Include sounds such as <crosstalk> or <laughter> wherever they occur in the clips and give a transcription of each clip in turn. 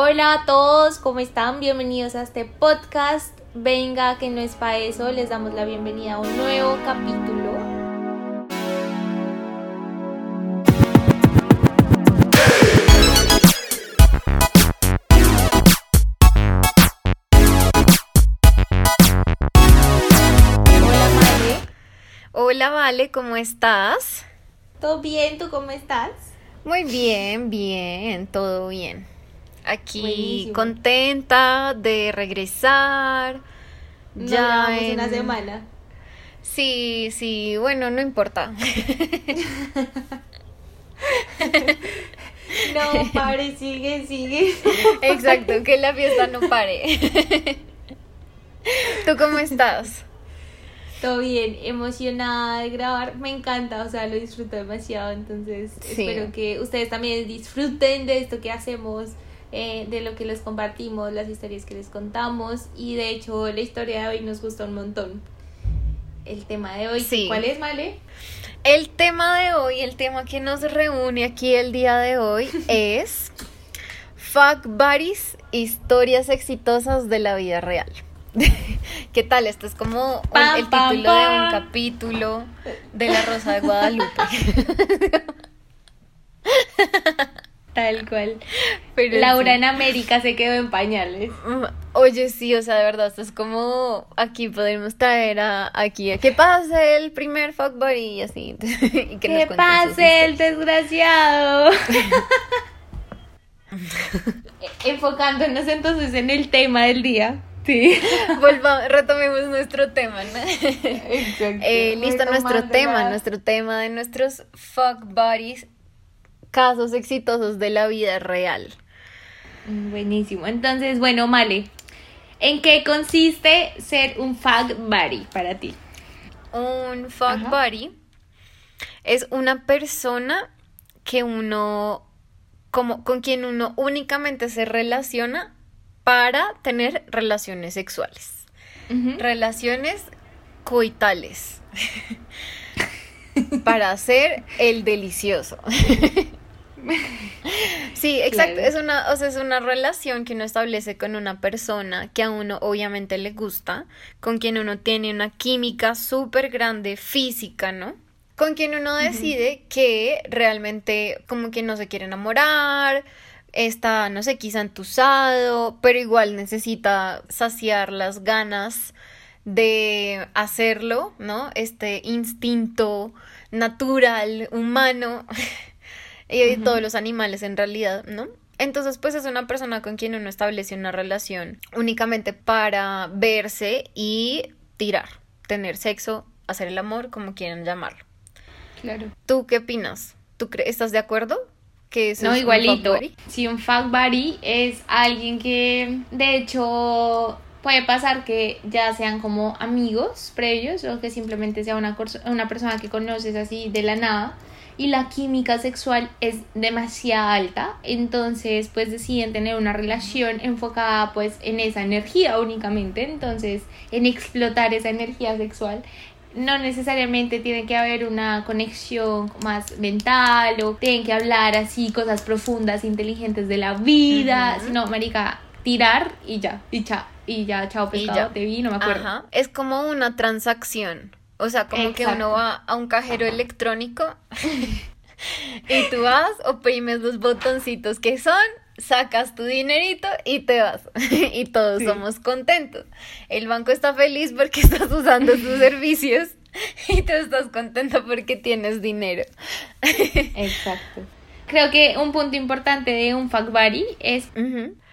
Hola a todos, ¿cómo están? Bienvenidos a este podcast. Venga, que no es para eso, les damos la bienvenida a un nuevo capítulo. Hola, Male. Hola, Vale, ¿cómo estás? ¿Todo bien? ¿Tú cómo estás? Muy bien, bien, todo bien. Aquí Buenísimo. contenta de regresar. Nos ya en- una semana. Sí, sí, bueno, no importa. <laughs> No, pare, sigue, sigue. Exacto, que la fiesta no pare. ¿Tú cómo estás? Todo bien, emocionada de grabar, me encanta, o sea, lo disfruto demasiado, entonces Sí. espero que ustedes también disfruten de esto que hacemos, eh, de lo que les compartimos, las historias que les contamos y de hecho la historia de hoy nos gusta un montón. El tema de hoy, Sí. ¿cuál es, Male? El tema de hoy, el tema que nos reúne aquí el día de hoy <laughs> es Fuck Buddies, historias exitosas de la vida real. <laughs> ¿Qué tal? Esto es como Pam, el pam, título de un capítulo de La Rosa de Guadalupe. <laughs> Tal cual. Pero Laura sí. en América se quedó en pañales. Mm, Oye, sí, o sea, de verdad, esto es como aquí podemos traer a aquí a que pase el primer fuck buddy y así. <laughs> y que pase el desgraciado. <laughs> Enfocándonos entonces en el tema del día. Sí. <laughs> Volvamos, retomemos nuestro tema, ¿no? Exacto. Eh, listo nuestro tema, nuestro tema de nuestros fuck buddies, casos exitosos de la vida real. Buenísimo. Entonces, bueno, Male, ¿en qué consiste ser un fuck buddy para ti? Un fuck Ajá. buddy es una persona que uno, como con quien uno únicamente se relaciona para tener relaciones sexuales, relaciones coitales, <laughs> para hacer el delicioso. <laughs> <laughs> Sí, exacto. Claro. Es una, o sea, es una relación que uno establece con una persona que a uno obviamente le gusta, con quien uno tiene una química súper grande física, ¿no? Con quien uno decide que realmente como que no se quiere enamorar, está, no sé, quizá entusado, pero igual necesita saciar las ganas de hacerlo, ¿no? Este instinto natural, humano, <laughs> y de todos los animales en realidad, ¿no? Entonces, pues es una persona con quien uno establece una relación únicamente para verse y tirar, tener sexo, hacer el amor, como quieran llamarlo. Claro. ¿Tú qué opinas? ¿Tú estás de acuerdo? Que eso No, es un igualito. Si un fuck buddy es alguien que, de hecho, puede pasar que ya sean como amigos previos o que simplemente sea una persona que conoces así de la nada y la química sexual es demasiado alta, entonces pues deciden tener una relación enfocada pues en esa energía únicamente, entonces en explotar esa energía sexual no necesariamente tiene que haber una conexión más mental o tienen que hablar así cosas profundas, inteligentes de la vida, Ujú. sino, marica, tirar y ya, y cha, y ya, chao Y pescado, ya. te vi, no me acuerdo. Ajá. Es como una transacción. O sea, como que uno va a un cajero electrónico <laughs> y tú vas, oprimes los botoncitos que son, sacas tu dinerito y te vas. <laughs> y todos Sí. somos contentos. El banco está feliz porque <laughs> estás usando sus servicios y tú estás contento porque tienes dinero. Exacto. Creo que un punto importante de un buddy es.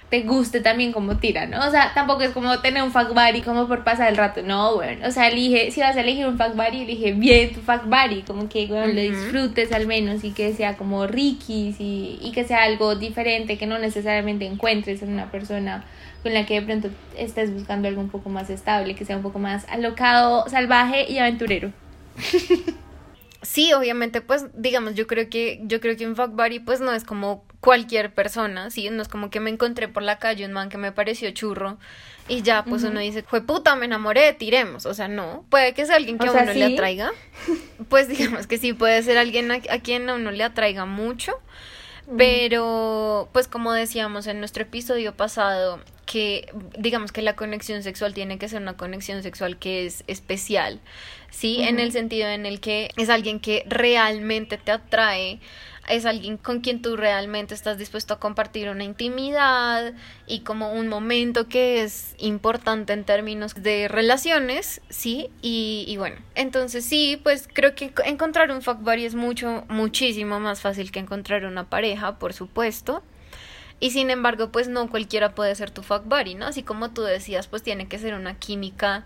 Te guste también como tira, ¿no? O sea, tampoco es como tener un fuck buddy como por pasar el rato, no, bueno, o sea, elige, si vas a elegir un fuck buddy, elige bien tu fuck buddy, como que, bueno, lo disfrutes al menos y que sea como Ricky y, y que sea algo diferente que no necesariamente encuentres en una persona con la que de pronto estés buscando algo un poco más estable, que sea un poco más alocado, salvaje y aventurero. <laughs> Sí, obviamente, pues, digamos, yo creo que, yo creo que un fuck buddy, pues, no es como cualquier persona, sí, no es como que me encontré por la calle un man que me pareció churro y ya, pues, uno dice, fue puta, me enamoré, tiremos, o sea, no, puede que sea alguien que O a uno le atraiga, <laughs> pues, digamos que sí, puede ser alguien a, a quien a uno le atraiga mucho, Pero, pues como decíamos en nuestro episodio pasado, que digamos que la conexión sexual tiene que ser una conexión sexual que es especial, ¿sí? En el sentido en el que es alguien que realmente te atrae, es alguien con quien tú realmente estás dispuesto a compartir una intimidad y como un momento que es importante en términos de relaciones, ¿sí? Y, y bueno, entonces sí, pues creo que encontrar un fuck buddy es mucho, muchísimo más fácil que encontrar una pareja, por supuesto. Y sin embargo, pues no cualquiera puede ser tu fuck buddy, ¿no? Así como tú decías, pues tiene que ser una química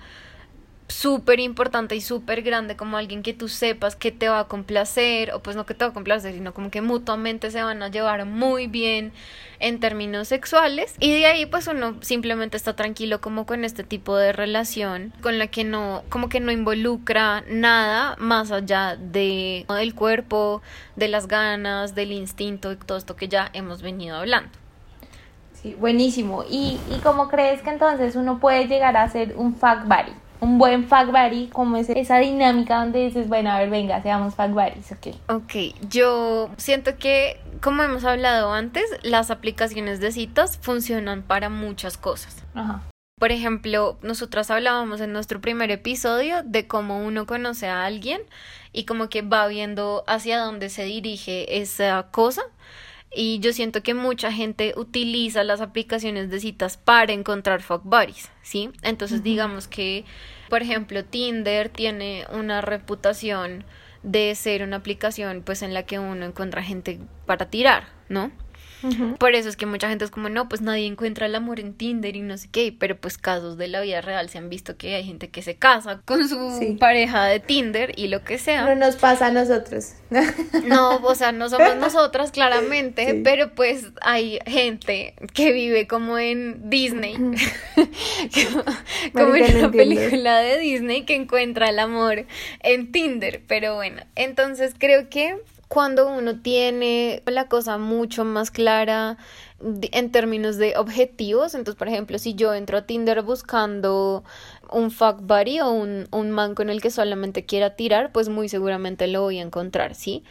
súper importante y súper grande como alguien que tú sepas que te va a complacer o pues no que te va a complacer sino como que mutuamente se van a llevar muy bien en términos sexuales y de ahí pues uno simplemente está tranquilo como con este tipo de relación con la que no como que no involucra nada más allá de del cuerpo de las ganas del instinto y todo esto que ya hemos venido hablando Sí, buenísimo. ¿Y, ¿Y cómo crees que entonces uno puede llegar a ser un fuck buddy? Un buen fuck buddy, como es esa dinámica donde dices, bueno, a ver, venga, seamos fuck buddies, ok. Ok, yo siento que, como hemos hablado antes, las aplicaciones de citas funcionan para muchas cosas. Ajá. Por ejemplo, nosotras hablábamos en nuestro primer episodio de cómo uno conoce a alguien y como que va viendo hacia dónde se dirige esa cosa. Y yo siento que mucha gente utiliza las aplicaciones de citas para encontrar fuck buddies, ¿sí? Entonces digamos que, por ejemplo, Tinder tiene una reputación de ser una aplicación pues en la que uno encuentra gente para tirar, ¿no? Por eso es que mucha gente es como, no, pues nadie encuentra el amor en Tinder y no sé qué, pero pues casos de la vida real se han visto que hay gente que se casa con su pareja de Tinder y lo que sea. No nos pasa a nosotros. no, o sea, no somos <laughs> nosotras claramente, pero pues hay gente que vive como en Disney, <laughs> como en la película de Disney que encuentra el amor en Tinder, pero bueno, entonces creo que cuando uno tiene la cosa mucho más clara en términos de objetivos. Entonces, por ejemplo, si yo entro a Tinder buscando un fuck buddy o un, un man con el que solamente quiera tirar, pues muy seguramente lo voy a encontrar, ¿sí?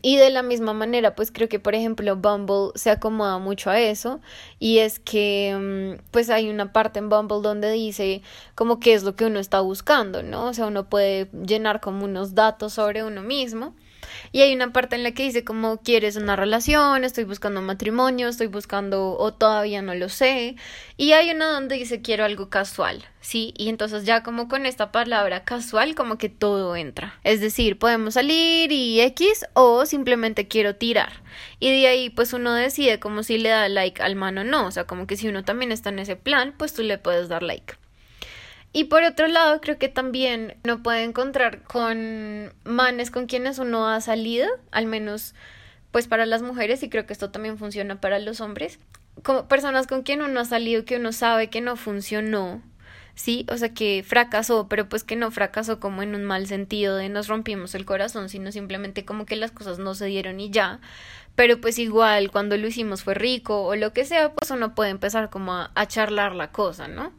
Y de la misma manera, pues creo que por ejemplo Bumble se acomoda mucho a eso y es que mm, pues hay una parte en Bumble donde dice como qué es lo que uno está buscando, ¿no? O sea, uno puede llenar como unos datos sobre uno mismo y hay una parte en la que dice como quieres una relación, estoy buscando matrimonio, estoy buscando o todavía no lo sé. Y hay una donde dice quiero algo casual, ¿sí? Y entonces ya como con esta palabra casual como que todo entra. Es decir, podemos salir y X o simplemente quiero tirar. Y de ahí pues uno decide como si le da like al mano o no. O sea, como que si uno también está en ese plan, pues tú le puedes dar like. Y por otro lado, creo que también uno puede encontrar con manes con quienes uno ha salido, al menos pues para las mujeres, y creo que esto también funciona para los hombres, como personas con quien uno ha salido que uno sabe que no funcionó, ¿sí? O sea, que fracasó, pero pues que no fracasó como en un mal sentido de nos rompimos el corazón, sino simplemente como que las cosas no se dieron y ya. Pero pues igual cuando lo hicimos fue rico o lo que sea, pues uno puede empezar como a, a charlar la cosa, ¿no?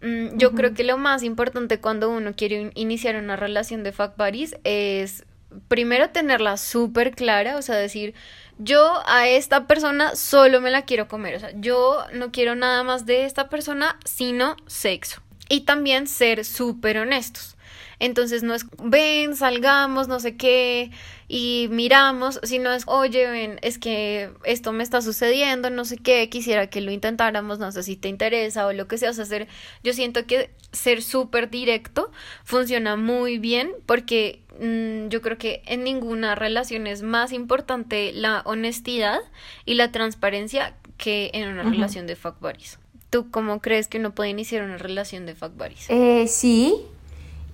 Mm, yo creo que lo más importante cuando uno quiere iniciar una relación de fuck buddies es primero tenerla súper clara, o sea, decir, yo a esta persona solo me la quiero comer, o sea, yo no quiero nada más de esta persona, sino sexo. Y también ser súper honestos. Entonces no es, ven, salgamos, no sé qué, y miramos, sino es, oye, ven, es que esto me está sucediendo, no sé qué, quisiera que lo intentáramos, no sé si te interesa o lo que sea, o sea, hacer, yo siento que ser súper directo funciona muy bien porque mm, yo creo que en ninguna relación es más importante la honestidad y la transparencia que en una relación de fuck buddies. ¿Tú cómo crees que uno puede iniciar una relación de fuck buddies? Eh, sí,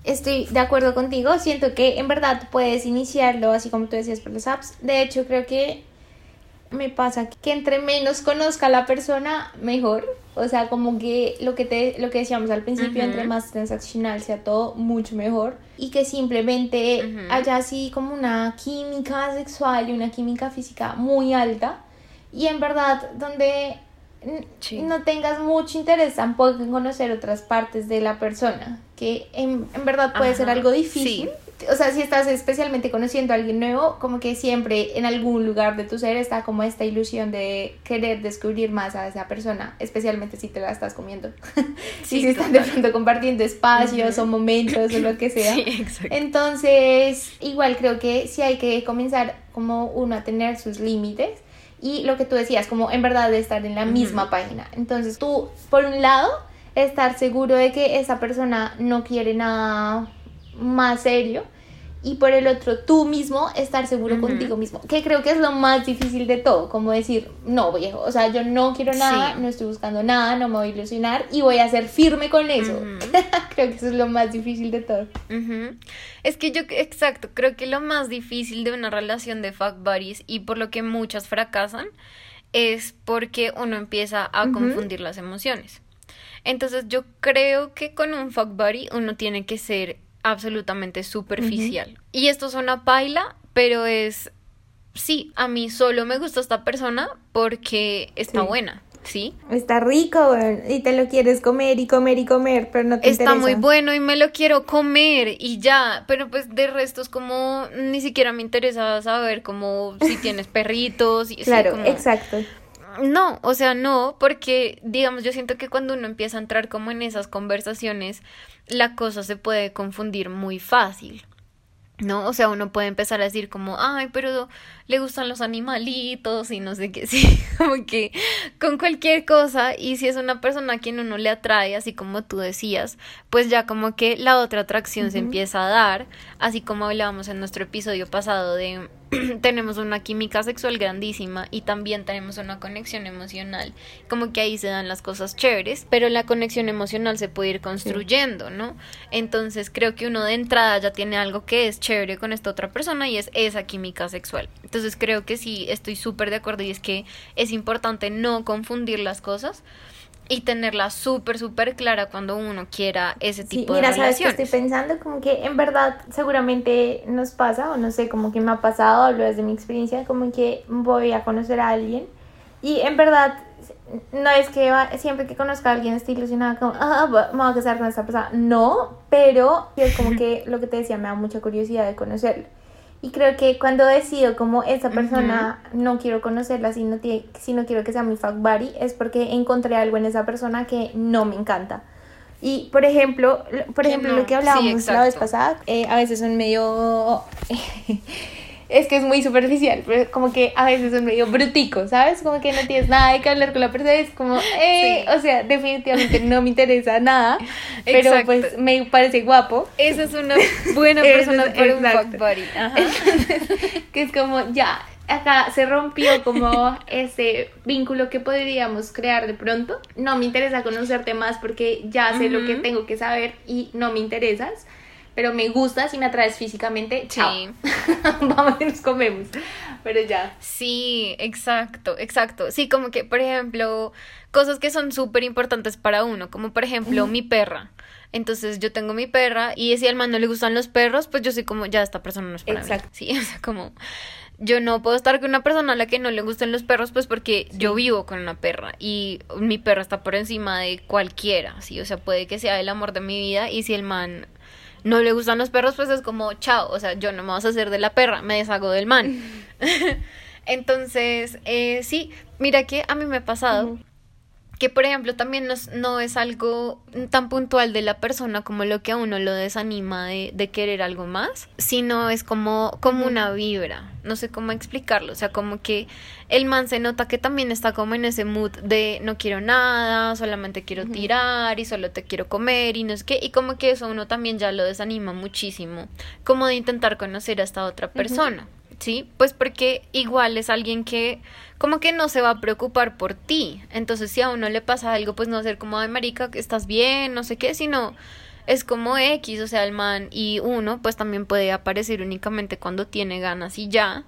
Estoy de acuerdo contigo, siento que en verdad puedes iniciarlo así como tú decías por los apps. De hecho, creo que me pasa que entre menos conozca a la persona, mejor. O sea, como que lo que te lo que decíamos al principio, entre más transaccional sea todo, mucho mejor. Y que simplemente haya así como una química sexual y una química física muy alta. Y en verdad, donde no tengas mucho interés tampoco en conocer otras partes de la persona, que en, verdad puede ser algo difícil. O sea, si estás especialmente conociendo a alguien nuevo, como que siempre en algún lugar de tu ser está como esta ilusión de querer descubrir más a esa persona, especialmente si te la estás comiendo. <laughs> Sí, si están de pronto compartiendo espacios o momentos o lo que sea. Entonces, igual creo que sí hay que comenzar como uno a tener sus límites y lo que tú decías, como en verdad de estar en la misma página. Entonces, tú, por un lado, estar seguro de que esa persona no quiere nada más serio y por el otro tú mismo estar seguro contigo mismo, que creo que es lo más difícil de todo, como decir, no viejo, o sea, yo no quiero nada, no estoy buscando nada, no me voy a ilusionar y voy a ser firme con eso. <laughs> creo que eso es lo más difícil de todo. Es que yo, exacto, creo que lo más difícil de una relación de fuck buddies y por lo que muchas fracasan es porque uno empieza a confundir las emociones. Entonces yo creo que con un fuck buddy uno tiene que ser absolutamente superficial. Y esto suena paila, pero es, sí, a mí solo me gusta esta persona porque está buena. ¿Sí? Está rico, y te lo quieres comer y comer y comer, pero no te Está muy bueno y me lo quiero comer y ya, pero pues de resto es como ni siquiera me interesa saber como si tienes <laughs> perritos y Claro, exacto. No, o sea, no, porque digamos, yo siento que cuando uno empieza a entrar como en esas conversaciones, la cosa se puede confundir muy fácil. ¿no? O sea, uno puede empezar a decir como, ay, pero le gustan los animalitos y no sé qué, <laughs> sí, como que con cualquier cosa y si es una persona a quien uno le atrae, así como tú decías, pues ya como que la otra atracción se empieza a dar, así como hablábamos en nuestro episodio pasado de <clears throat> tenemos una química sexual grandísima y también tenemos una conexión emocional. Como que ahí se dan las cosas chéveres, pero la conexión emocional se puede ir construyendo, ¿no? Entonces creo que uno de entrada ya tiene algo que es chévere con esta otra persona y es esa química sexual. Entonces creo que sí, estoy súper de acuerdo y es que es importante no confundir las cosas y tenerla súper, súper clara cuando uno quiera ese tipo de relaciones. Mira, sabes que estoy pensando como que en verdad seguramente nos pasa, o no sé, como que me ha pasado, hablo desde mi experiencia, como que voy a conocer a alguien y en verdad no es que siempre que conozca a alguien esté ilusionada como, ah, me voy a casar con esta persona, no, pero es como <laughs> que lo que te decía, me da mucha curiosidad de conocerlo. Y creo que cuando decido como esa persona no quiero conocerla, si no, si no quiero que sea mi fuck buddy, es porque encontré algo en esa persona que no me encanta. Y por ejemplo, por ejemplo, lo que hablábamos la vez pasada, eh, a veces son medio <laughs> es que es muy superficial, pero como que a veces son medio brutico, ¿sabes? Como que no tienes nada que hablar con la persona, es como, eh, o sea, definitivamente no me interesa nada, pero pues me parece guapo. Esa es una buena <laughs> persona para un fuck buddy. que es como, ya, acá se rompió como ese vínculo que podríamos crear de pronto. No me interesa conocerte más porque ya sé lo que tengo que saber y no me interesas pero me gusta si me atraes físicamente, chao. Sí. <laughs> Vamos y nos comemos. Pero ya. Sí, exacto, exacto. Sí, como que, por ejemplo, cosas que son súper importantes para uno, como por ejemplo mi perra. Entonces yo tengo mi perra y si al man no le gustan los perros, pues yo soy como, ya esta persona no es para exacto. Sí, <laughs> o sea, como yo no puedo estar con una persona a la que no le gusten los perros, pues porque yo vivo con una perra y mi perra está por encima de cualquiera, sí, o sea, puede que sea el amor de mi vida y si el man no le gustan los perros, pues es como, chao, o sea, yo no me vas a hacer de la perra, me deshago del man. <laughs> <laughs> Entonces, eh, sí, mira que a mí me ha pasado que, por ejemplo, también no, es algo tan puntual de la persona como lo que a uno lo desanima de, querer algo más, sino es como, como una vibra, no sé cómo explicarlo, o sea, como que el man se nota que también está como en ese mood de no quiero nada, solamente quiero tirar y solo te quiero comer y no es que, y como que eso uno también ya lo desanima muchísimo, como de intentar conocer a esta otra persona. ¿Sí? Pues porque igual es alguien que como que no se va a preocupar por ti. Entonces, si a uno le pasa algo, pues no ser como, ay, marica, que estás bien, no sé qué, sino es como X, o sea, el man y uno, pues también puede aparecer únicamente cuando tiene ganas y ya.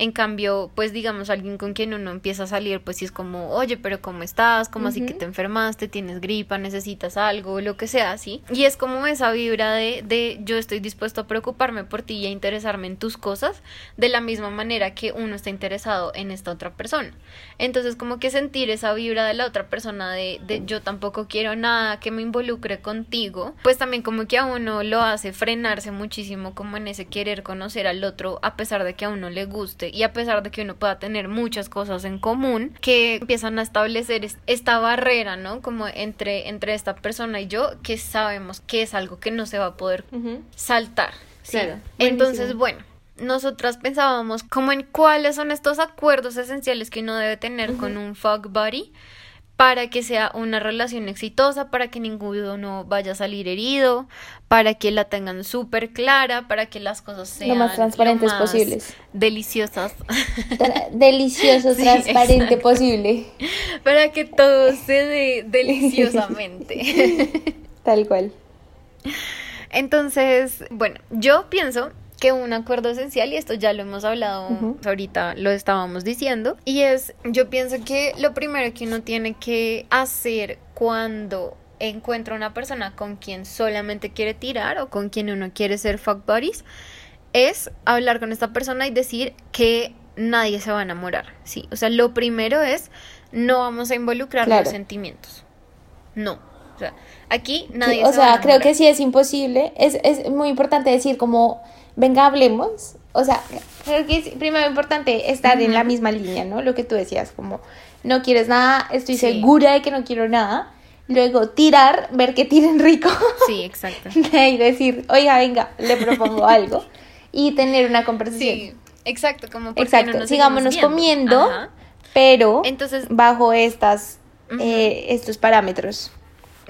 En cambio, pues digamos, alguien con quien uno empieza a salir, pues sí es como, oye, pero ¿cómo estás? ¿Cómo así que te enfermaste? ¿Tienes gripa? ¿Necesitas algo? Lo que sea, ¿sí? Y es como esa vibra de, de yo estoy dispuesto a preocuparme por ti y a interesarme en tus cosas de la misma manera que uno está interesado en esta otra persona. Entonces, como que sentir esa vibra de la otra persona de, de yo tampoco quiero nada que me involucre contigo, pues también como que a uno lo hace frenarse muchísimo como en ese querer conocer al otro a pesar de que a uno le guste y a pesar de que uno pueda tener muchas cosas en común que empiezan a establecer esta barrera, ¿no? Como entre, entre esta persona y yo, que sabemos que es algo que no se va a poder saltar. Claro. Entonces, bueno, nosotras pensábamos como en cuáles son estos acuerdos esenciales que uno debe tener con un fuck buddy para que sea una relación exitosa, para que ninguno vaya a salir herido, para que la tengan súper clara, para que las cosas sean lo más transparentes posibles. Deliciosas. <laughs> Delicioso, transparente posible. Para que todo se dé deliciosamente. <laughs> Tal cual. Entonces, bueno, yo pienso que un acuerdo esencial, y esto ya lo hemos hablado ahorita, lo estábamos diciendo, y es, yo pienso que lo primero que uno tiene que hacer cuando encuentra una persona con quien solamente quiere tirar o con quien uno quiere ser fuck buddies, es hablar con esta persona y decir que nadie se va a enamorar, ¿sí? O sea, lo primero es, no vamos a involucrar los sentimientos. No. O sea, aquí nadie o sea, creo que sí es imposible. Es, es muy importante decir como venga, hablemos. O sea, creo que es primero importante estar en la misma línea, ¿no? Lo que tú decías, como no quieres nada, estoy segura de que no quiero nada. Luego tirar, ver que tiren rico. Sí, exacto. <laughs> y decir, oiga, venga, le propongo <laughs> algo. Y tener una conversación. Sí, exacto, como Exacto, sigámonos comiendo, pero Entonces, bajo estas, eh, estos parámetros.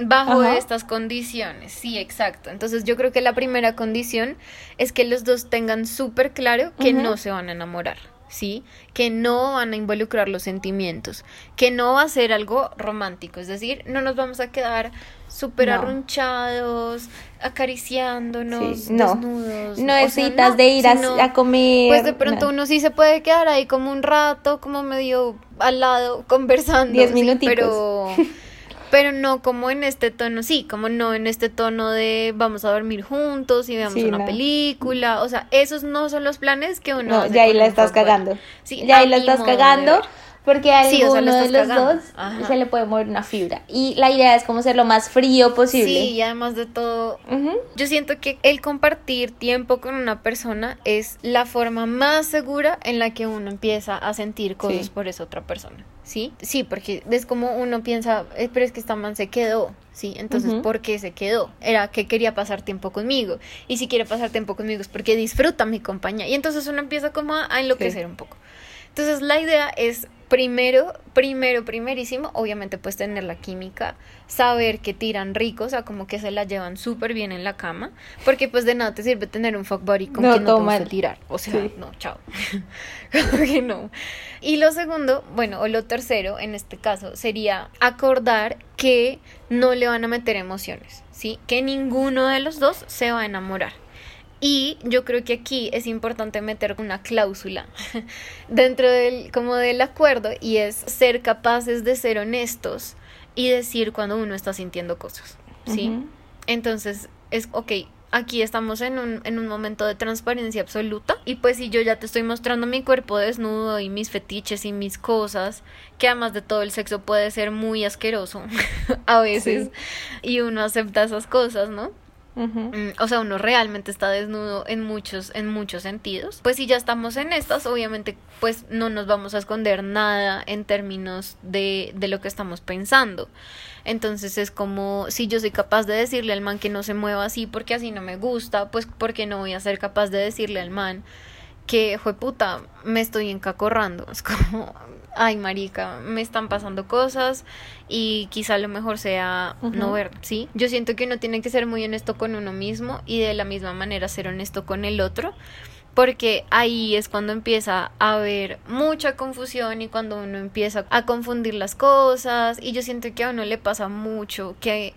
Bajo estas condiciones, sí, exacto. Entonces yo creo que la primera condición es que los dos tengan súper claro que no se van a enamorar, ¿sí? Que no van a involucrar los sentimientos, que no va a ser algo romántico, es decir, no nos vamos a quedar súper arrunchados, acariciándonos, no. desnudos. No necesitas de ir a, comer. Pues de pronto uno sí se puede quedar ahí como un rato, como medio al lado, <laughs> conversando. Diez minutitos. pero <laughs> pero no como en este tono, sí, como no en este tono de vamos a dormir juntos y veamos una película, o sea, esos no son los planes que uno... No, ya ahí la estás cagando. Sí, ya ahí la estás cagando porque a alguno de los dos se le puede mover una fibra. Y la idea es como ser lo más frío posible. Sí, y además de todo, yo siento que el compartir tiempo con una persona es la forma más segura en la que uno empieza a sentir cosas por esa otra persona. ¿Sí? Sí, porque es como uno piensa, eh, pero es que esta man se quedó, ¿sí? Entonces, ¿por qué se quedó? Era que quería pasar tiempo conmigo. Y si quiere pasar tiempo conmigo es porque disfruta mi compañía. Y entonces uno empieza como a enloquecer un poco. Entonces, la idea es primero, primero, primerísimo, obviamente pues tener la química, saber que tiran rico, o sea, como que se la llevan súper bien en la cama, porque pues de nada te sirve tener un fuck buddy con quien no te gusta tirar, o sea, no, chao, <laughs> que no. Y lo segundo, bueno, o lo tercero en este caso, sería acordar que no le van a meter emociones, ¿sí? Que ninguno de los dos se va a enamorar. Y yo creo que aquí es importante meter una cláusula <laughs> dentro del, como del acuerdo y es ser capaces de ser honestos y decir cuando uno está sintiendo cosas, ¿sí? Entonces es, ok, aquí estamos en un, en un momento de transparencia absoluta y pues si yo ya te estoy mostrando mi cuerpo desnudo y mis fetiches y mis cosas, que además de todo el sexo puede ser muy asqueroso <laughs> a veces y uno acepta esas cosas, ¿no? Mm, o sea, uno realmente está desnudo en muchos, en muchos sentidos. Pues si ya estamos en estas, obviamente, pues no nos vamos a esconder nada en términos de, de lo que estamos pensando. Entonces es como si yo soy capaz de decirle al man que no se mueva así porque así no me gusta, pues porque no voy a ser capaz de decirle al man que, fue puta, me estoy encacorrando. <laughs> Es como, ay, marica, me están pasando cosas y quizá lo mejor sea no ver, ¿sí? Yo siento que uno tiene que ser muy honesto con uno mismo y de la misma manera ser honesto con el otro, porque ahí es cuando empieza a haber mucha confusión y cuando uno empieza a confundir las cosas y yo siento que a uno le pasa mucho que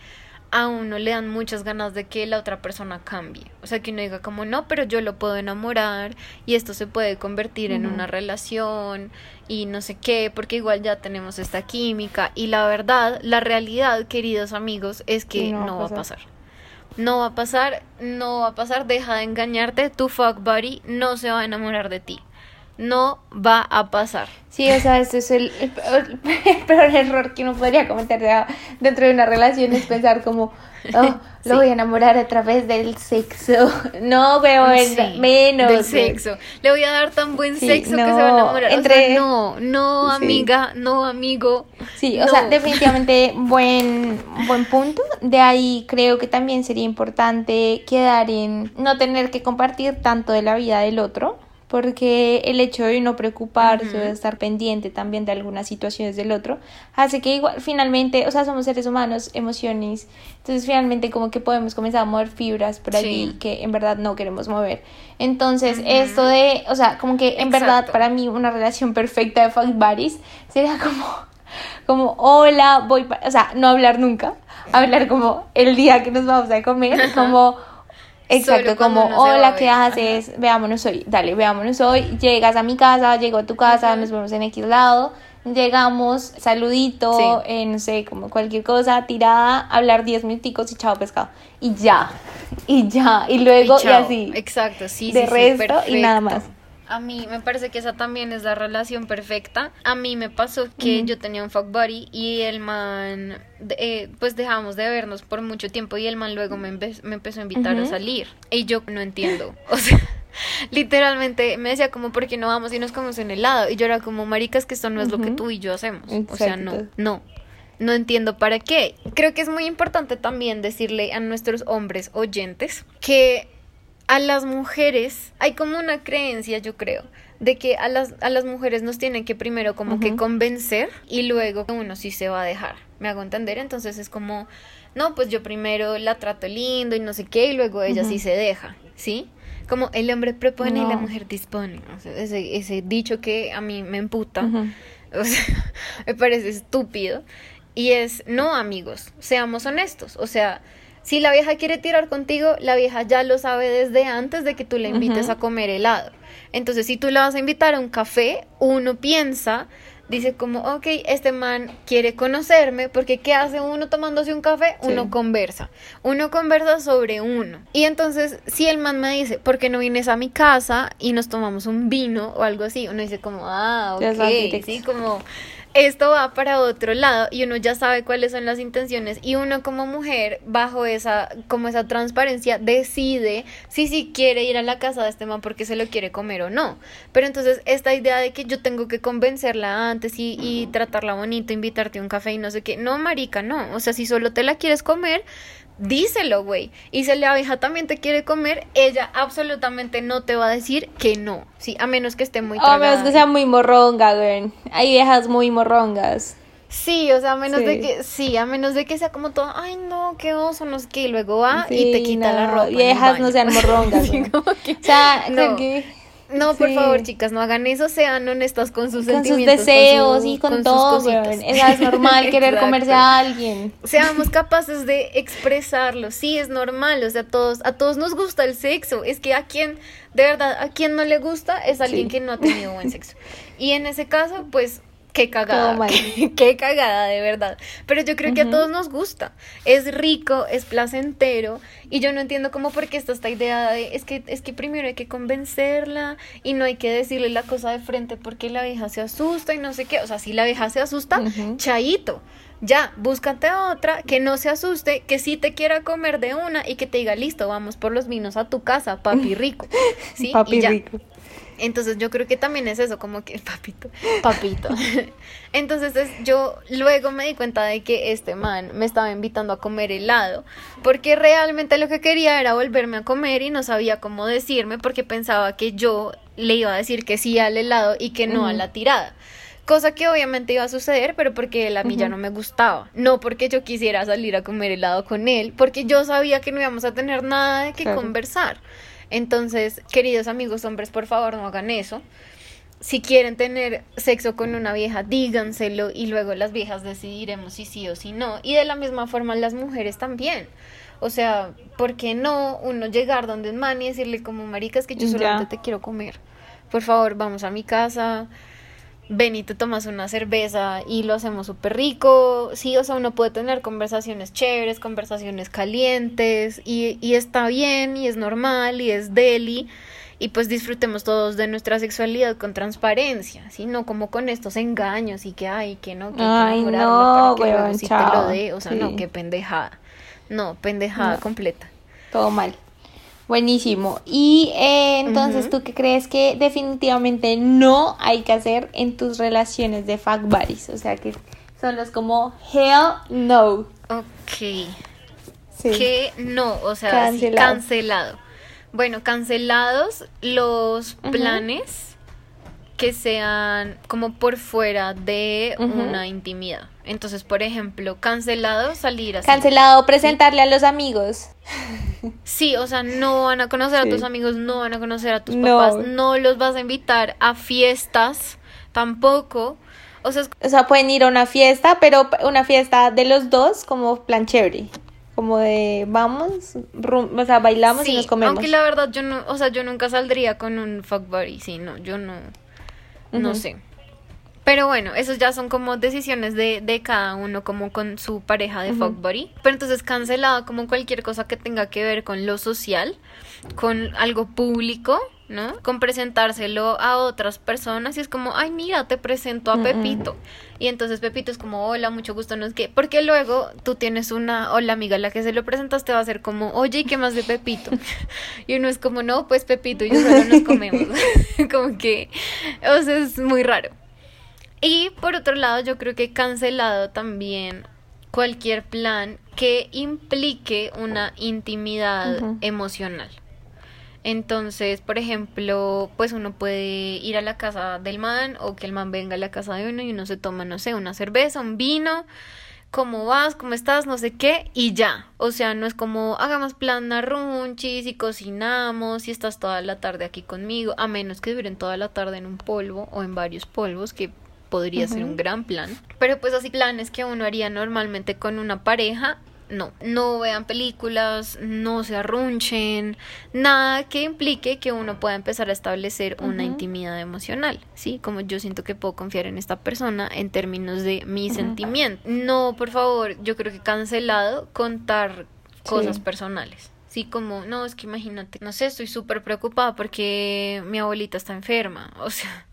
a uno le dan muchas ganas de que la otra persona cambie. O sea, que uno diga como, no, pero yo lo puedo enamorar y esto se puede convertir en una relación y no sé qué, porque igual ya tenemos esta química. Y la verdad, la realidad, queridos amigos, es que no, va a pasar. No va a pasar, no va a pasar, deja de engañarte, tu fuck buddy no se va a enamorar de ti no va a pasar. Sí, o sea, ese es el, peor, error que uno podría cometer dentro de una relación, es pensar como, oh, lo voy a enamorar a través del sexo. <laughs> No, weón, menos. Del sexo. Le voy a dar tan buen sexo que se va a enamorar. Entre... no, no, amiga, no, amigo. Sí, o sea, definitivamente buen, buen punto. De ahí creo que también sería importante quedar en no tener que compartir tanto de la vida del otro porque el hecho de no preocuparse, de estar pendiente también de algunas situaciones del otro, hace que igual finalmente, o sea, somos seres humanos, emociones, entonces finalmente como que podemos comenzar a mover fibras por allí que en verdad no queremos mover. Entonces, esto de, o sea, como que en verdad para mí una relación perfecta de fuck buddies sería como como hola, voy, o sea, no hablar nunca, hablar como el día que nos vamos a comer, como Exacto, como, hola, ¿qué haces? Veámonos hoy, dale, veámonos hoy. Llegas a mi casa, llego a tu casa, nos vemos en X lado. Llegamos, saludito, eh, no sé, como cualquier cosa, tirada, hablar 10 minuticos y chao pescado. Y ya, y ya, y luego y, así. Exacto, sí, de resto y nada más. A mí me parece que esa también es la relación perfecta. A mí me pasó que yo tenía un fuck buddy y el man, eh, pues dejamos de vernos por mucho tiempo y el man luego me, me empezó a invitar a salir. Y yo no entiendo. <laughs> O sea, literalmente me decía como, ¿por qué no vamos y nos comemos en helado? Y yo era como, maricas, que esto no es lo que tú y yo hacemos. O sea, no, no. No entiendo para qué. Creo que es muy importante también decirle a nuestros hombres oyentes que a las mujeres hay como una creencia, yo creo, de que a las, a las mujeres nos tienen que primero como que convencer y luego uno sí se va a dejar. ¿Me hago entender? Entonces es como, no, pues yo primero la trato lindo y no sé qué y luego ella sí se deja, ¿sí? Como el hombre propone y la mujer dispone. ese, ese, dicho que a mí me emputa, <laughs> o sea, me parece estúpido. Y es, no amigos, seamos honestos. O sea, si la vieja quiere tirar contigo, la vieja ya lo sabe desde antes de que tú le invites a comer helado. Entonces, si tú le vas a invitar a un café, uno piensa, dice como, ok, este man quiere conocerme, porque ¿qué hace uno tomándose un café? Uno conversa. Uno conversa sobre uno. Y entonces, si el man me dice, ¿por qué no vienes a mi casa y nos tomamos un vino o algo así? Uno dice como, ah, ok, sí, como esto va para otro lado y uno ya sabe cuáles son las intenciones y uno como mujer bajo esa como esa transparencia decide si sí quiere ir a la casa de este man porque se lo quiere comer o no. Pero entonces esta idea de que yo tengo que convencerla antes y, y tratarla bonito, invitarte a un café y no sé qué, no marica, no, o sea, si solo te la quieres comer, díselo, güey. Y si la abeja también te quiere comer, ella absolutamente no te va a decir que no. Sí, a menos que esté muy tragada. A menos que sea muy morronga, güey. Hay viejas muy morrongas. Sí, o sea, a menos de que, sí, a menos de que sea como todo, ay no, qué oso, no sé qué, y luego va y te quita la ropa. Viejas no sean morrongas. <laughs> o sea, no. Que no, por favor, chicas, no hagan eso, sean honestas con sus con sentimientos. Sus deseos y con, todo, es normal <laughs> querer comerse a alguien. Seamos <laughs> capaces de expresarlo, sí, es normal, o sea, a todos, a todos nos gusta el sexo, es que a quien, de verdad, a quien no le gusta es alguien que no ha tenido buen sexo. <laughs> Y en ese caso, pues Qué cagada. Qué, cagada, de verdad. Pero yo creo que a todos nos gusta. Es rico, es placentero. Y yo no entiendo cómo porque está esta idea de es que, es que primero hay que convencerla y no hay que decirle la cosa de frente porque la vieja se asusta y no sé qué. O sea, si la vieja se asusta, chaito. Ya, búscate otra que no se asuste, que sí te quiera comer de una y que te diga, listo, vamos por los vinos a tu casa, papi rico. <laughs> ¿Sí? Papi rico. Entonces yo creo que también es eso, como que <laughs> papito, papito. <laughs> Entonces yo luego me di cuenta de que este man me estaba invitando a comer helado, porque realmente lo que quería era volverme a comer y no sabía cómo decirme porque pensaba que yo le iba a decir que sí al helado y que no a la tirada. Cosa que obviamente iba a suceder, pero porque él a mí ya no me gustaba. No porque yo quisiera salir a comer helado con él, porque yo sabía que no íbamos a tener nada de que conversar. Entonces, queridos amigos hombres, por favor, no hagan eso. si quieren tener sexo con una vieja, díganselo y luego las viejas decidiremos si sí o si no. Y de la misma forma las mujeres también. O sea, ¿por qué no uno llegar donde es man y decirle como maricas que yo solamente te quiero comer? Por favor, vamos a mi casa, ven y te tomas una cerveza y lo hacemos súper rico. Sí, o sea, uno puede tener conversaciones chéveres, conversaciones calientes y, y está bien y es normal y es deli y pues disfrutemos todos de nuestra sexualidad con transparencia, ¿sí? No como con estos engaños y que hay, que no, que que no, para que te lo dé, o sea, no, qué pendejada. No, pendejada completa. Todo mal. Buenísimo. Y eh, entonces, ¿tú qué crees que definitivamente no hay que hacer en tus relaciones de fuck buddies? O sea, que son los como hell no. Ok. Sí. Que no, o sea, cancelado. Bueno, cancelados los planes que sean como por fuera de una intimidad. Entonces, por ejemplo, cancelado salir así. Cancelado presentarle a los amigos. <laughs> Sí, o sea, no van a conocer a tus amigos, no van a conocer a tus papás, no los vas a invitar a fiestas tampoco. O sea, o sea, pueden ir a una fiesta, pero una fiesta de los dos como plan chévere como de vamos, o sea, bailamos y nos comemos. Aunque la verdad yo no, o sea, yo nunca saldría con un fuck buddy, sí, no, yo no, no sé. Pero bueno, esos ya son como decisiones de, de cada uno, como con su pareja de fuck buddy. Pero entonces cancelado como cualquier cosa que tenga que ver con lo social, con algo público, ¿no? Con presentárselo a otras personas y es como, ay, mira, te presento a Pepito. Y entonces Pepito es como, hola, mucho gusto, no es que, porque luego tú tienes una, hola amiga, la que se lo presentas te va a ser como, oye, ¿y qué más de Pepito? <laughs> y uno es como, no, pues Pepito, y yo solo nos comemos. <laughs> como que, o sea, es muy raro. Y por otro lado, yo creo que he cancelado también cualquier plan que implique una intimidad emocional. Entonces, por ejemplo, pues uno puede ir a la casa del man o que el man venga a la casa de uno y uno se toma, no sé, una cerveza, un vino, cómo vas, cómo estás, no sé qué, y ya. O sea, no es como hagamos plan runchis y cocinamos y estás toda la tarde aquí conmigo, a menos que duren toda la tarde en un polvo o en varios polvos, que podría ser un gran plan. Pero pues así planes que uno haría normalmente con una pareja, no, no vean películas, no se arrunchen, nada que implique que uno pueda empezar a establecer una intimidad emocional, ¿sí? Como yo siento que puedo confiar en esta persona en términos de mi sentimiento. No, por favor, yo creo que cancelado contar cosas personales. Sí, como, no, es que imagínate, no sé, estoy súper preocupada porque mi abuelita está enferma, o sea,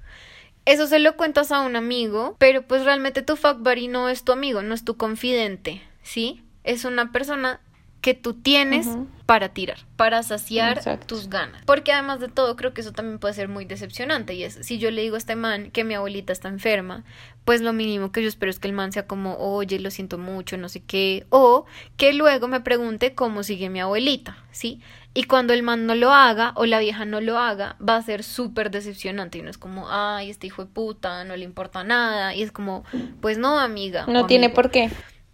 eso se lo cuentas a un amigo, pero pues realmente tu fuck buddy no es tu amigo, no es tu confidente, ¿sí? Es una persona que tú tienes para tirar, para saciar tus ganas. Porque además de todo, creo que eso también puede ser muy decepcionante. Y es, si yo le digo a este man que mi abuelita está enferma, pues lo mínimo que yo espero es que el man sea como, oye, lo siento mucho, no sé qué. O que luego me pregunte cómo sigue mi abuelita, ¿sí? Y cuando el man no lo haga o la vieja no lo haga, va a ser súper decepcionante. Y no es como, ay, este hijo de puta, no le importa nada. Y es como, pues no, amiga. No tiene por qué.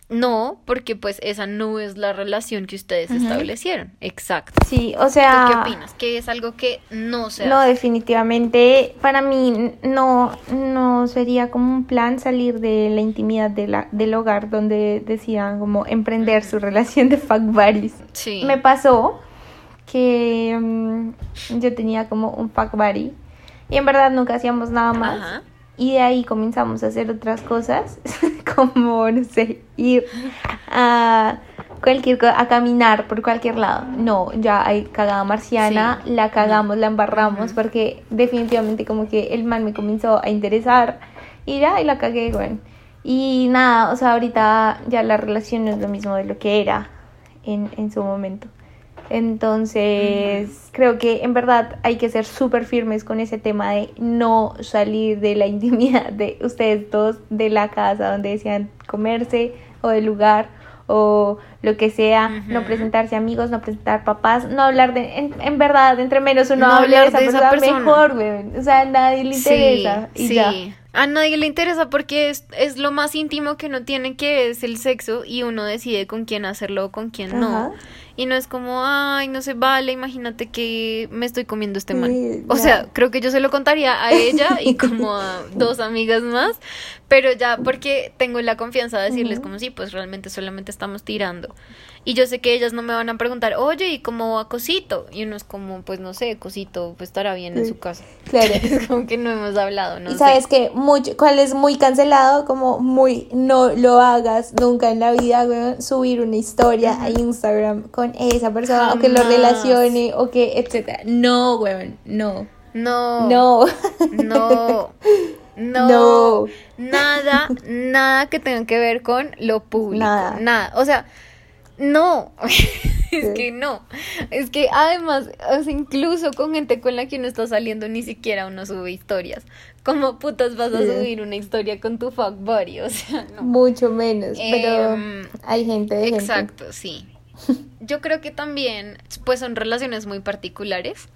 No, porque pues esa no es la relación que ustedes establecieron. Exacto. Sí, o sea... qué opinas? Que es algo que no se No, definitivamente para mí no, no sería como un plan salir de la intimidad de la, del hogar donde decían como emprender su relación de fuck buddies. Sí. Me pasó que mm, yo tenía como un fuck buddy y en verdad nunca hacíamos nada más. Ajá y de ahí comenzamos a hacer otras cosas, <laughs> como, no sé, ir a cualquier a caminar por cualquier lado. No, ya hay cagada marciana, la cagamos, la embarramos, porque definitivamente como que el mal me comenzó a interesar y ya, y la cagué, bueno. Y nada, o sea, ahorita ya la relación no es lo mismo de lo que era en, en su momento. Entonces, creo que en verdad hay que ser súper firmes con ese tema de no salir de la <laughs> intimidad de ustedes dos, de la casa donde decían comerse o del lugar o lo que sea, no presentarse amigos, no presentar papás, no hablar de, en, verdad, entre menos uno habla de esa, persona, mejor, güey. O sea, a nadie le interesa. y sí. A nadie le interesa porque es, es, lo más íntimo que uno tiene, que es el sexo, y uno decide con quién hacerlo o con quién no. Y no es como, ay, no se vale, imagínate que me estoy comiendo este. Sí, o sea, creo que yo se lo contaría a ella y <laughs> como a dos amigas más, pero ya porque tengo la confianza de decirles como sí, pues realmente solamente estamos tirando. Y yo sé que ellas no me van a preguntar, oye, ¿y cómo va Cosito? Y uno es como, pues no sé, Cosito pues estará bien en su casa. Claro. <laughs> Es como que no hemos hablado, no y sabes que mucho, cuál es muy cancelado, como muy no lo hagas nunca en la vida, weón, subir una historia a Instagram con esa persona o que lo relacione o que etcétera. No, weón, no. No. No. No. <laughs> No. No. Nada, nada que tenga que ver con lo público. Nada. Nada. O sea, no. <laughs> es que no. Es que además, o sea, incluso con gente con la que uno está saliendo, ni siquiera uno sube historias. ¿Cómo putas vas a Sí. subir una historia con tu fuck buddy? O sea, no. Mucho menos, pero Em, hay gente de gente. Exacto, sí. <laughs> Yo creo que también, pues son relaciones muy particulares.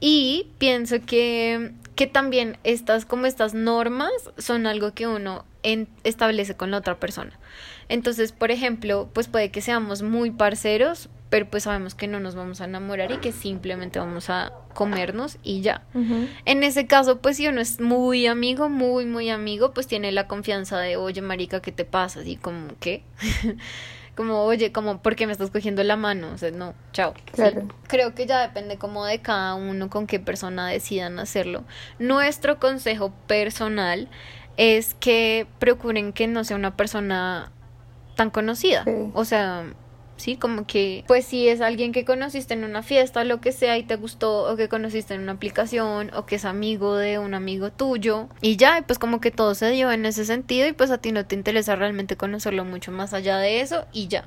Y pienso que, que también estas, como estas normas, son algo que uno en- establece con la otra persona. Entonces, por ejemplo, pues puede que seamos muy parceros, pero pues sabemos que no nos vamos a enamorar y que simplemente vamos a comernos y ya. En ese caso, pues si uno es muy amigo, muy, muy amigo, pues tiene la confianza de, oye, marica, ¿qué te pasa? Así como, ¿qué? <laughs> como, oye, como, ¿por qué me estás cogiendo la mano? O sea, no, chao. ¿sí? Claro. Creo que ya depende como de cada uno con qué persona decidan hacerlo. Nuestro consejo personal es que procuren que no sea una persona tan conocida. Sí. O sea, sí, como que, pues si es alguien que conociste en una fiesta o lo que sea y te gustó, o que conociste en una aplicación, o que es amigo de un amigo tuyo, y ya, pues como que todo se dio en ese sentido, y pues a ti no te interesa realmente conocerlo mucho más allá de eso, y ya.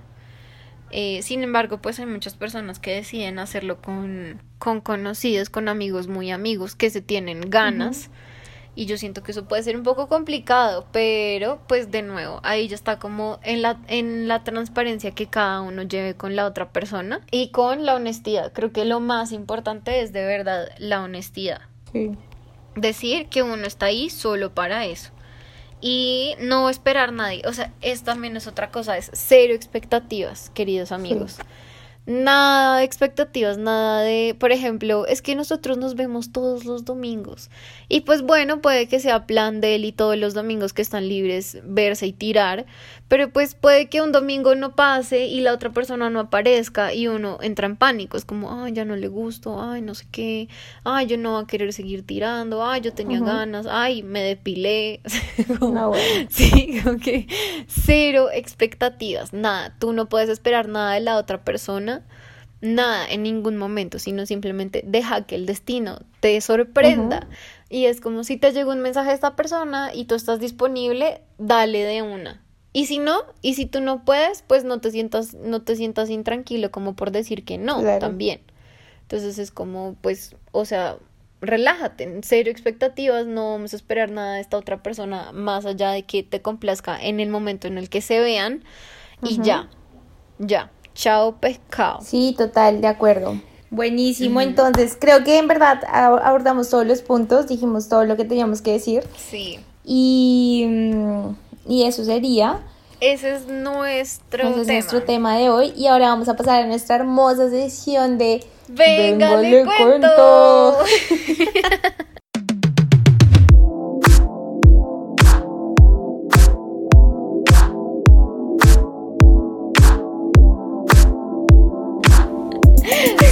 Eh, sin embargo, pues hay muchas personas que deciden hacerlo con, con conocidos, con amigos muy amigos, que se tienen ganas. Y yo siento que eso puede ser un poco complicado, pero pues de nuevo, ahí ya está como en la, en la transparencia que cada uno lleve con la otra persona y con la honestidad. Creo que lo más importante es de verdad la honestidad. Sí. Decir que uno está ahí solo para eso. Y no esperar a nadie. O sea, es también es otra cosa, es cero expectativas, queridos amigos. Nada de expectativas, nada de, por ejemplo, es que nosotros nos vemos todos los domingos. Y pues bueno, puede que sea plan de él y todos los domingos que están libres verse y tirar, pero pues puede que un domingo no pase y la otra persona no aparezca y uno entra en pánico, es como, ay, ya no le gusto, ay, no sé qué, ay, yo no voy a querer seguir tirando, ay, yo tenía ganas, ay, me depilé. <laughs> Como- No, bueno. <laughs> Sí, como que cero expectativas, nada, tú no puedes esperar nada de la otra persona, nada en ningún momento, sino simplemente deja que el destino te sorprenda. Y es como si te llegó un mensaje de esta persona y tú estás disponible, dale de una. Y si no, y si tú no puedes, pues no te sientas, no te sientas intranquilo como por decir que no, Claro. también. Entonces es como, pues, o sea, relájate, en cero expectativas, no vamos a esperar nada de esta otra persona más allá de que te complazca en el momento en el que se vean y ya, ya, chao pescado. Sí, total, de acuerdo. Buenísimo, entonces creo que en verdad abordamos todos los puntos, dijimos todo lo que teníamos que decir Sí, y, mm, y eso sería, ese es nuestro ese es tema. nuestro tema de hoy y ahora vamos a pasar a nuestra hermosa sesión de Venga, Vengo, le, le cuento. <laughs>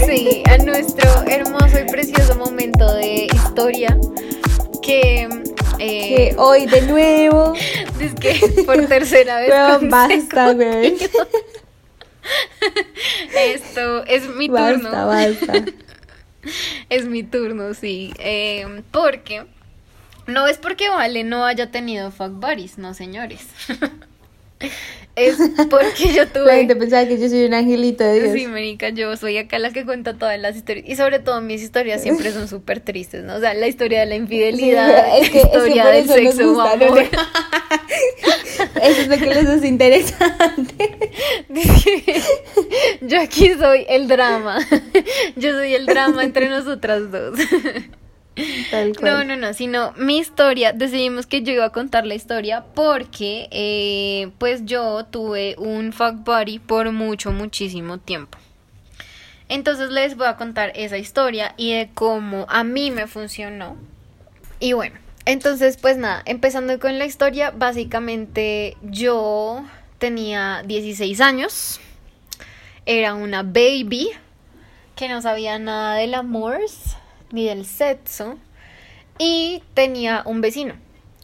Sí, a nuestro hermoso y precioso momento de historia que, eh, que hoy de nuevo, <laughs> es que por tercera vez weón, basta, weón, <laughs> esto es mi turno. basta, basta. <laughs> Es mi turno, sí. Eh, porque no es porque Vale no haya tenido fuck buddies, no señores. Es porque yo <laughs> La tuve. gente pensaba que yo soy un angelito de Dios. Sí, Marica, yo soy acá la que cuenta todas las historias. Y sobre todo mis historias siempre son súper tristes, ¿no? O sea, la historia de la infidelidad, Sí, es que, es que historia por del sexo, gusta. <laughs> Eso es lo que les hace interesante. <laughs> Dice, yo aquí soy el drama. Yo soy el drama entre nosotras dos. Tal cual. No, no, no, sino mi historia, decidimos que yo iba a contar la historia porque eh, pues yo tuve un fuck buddy por mucho, muchísimo tiempo. Entonces les voy a contar esa historia y de cómo a mí me funcionó. Y bueno, entonces pues nada, empezando con la historia, básicamente yo tenía 16 años, era una baby que no sabía nada del amor ni del sexo y tenía un vecino.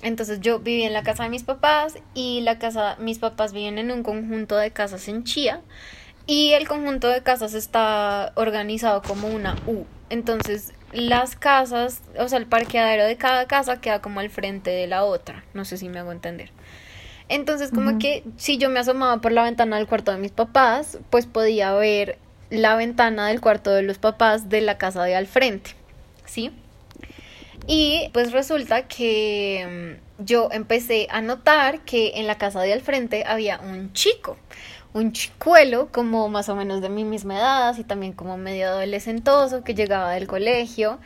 Entonces yo vivía en la casa de mis papás y la casa, mis papás viven en un conjunto de casas en Chía y el conjunto de casas está organizado como una U. Entonces las casas, o sea, el parqueadero de cada casa queda como al frente de la otra. No sé si me hago entender. Entonces, como que si yo me asomaba por la ventana del cuarto de mis papás, pues podía ver la ventana del cuarto de los papás de la casa de al frente, ¿sí? Y pues resulta que mm, yo empecé a notar que en la casa de al frente había un chico, un chicuelo como más o menos de mi misma edad, y también como medio adolescentoso que llegaba del colegio.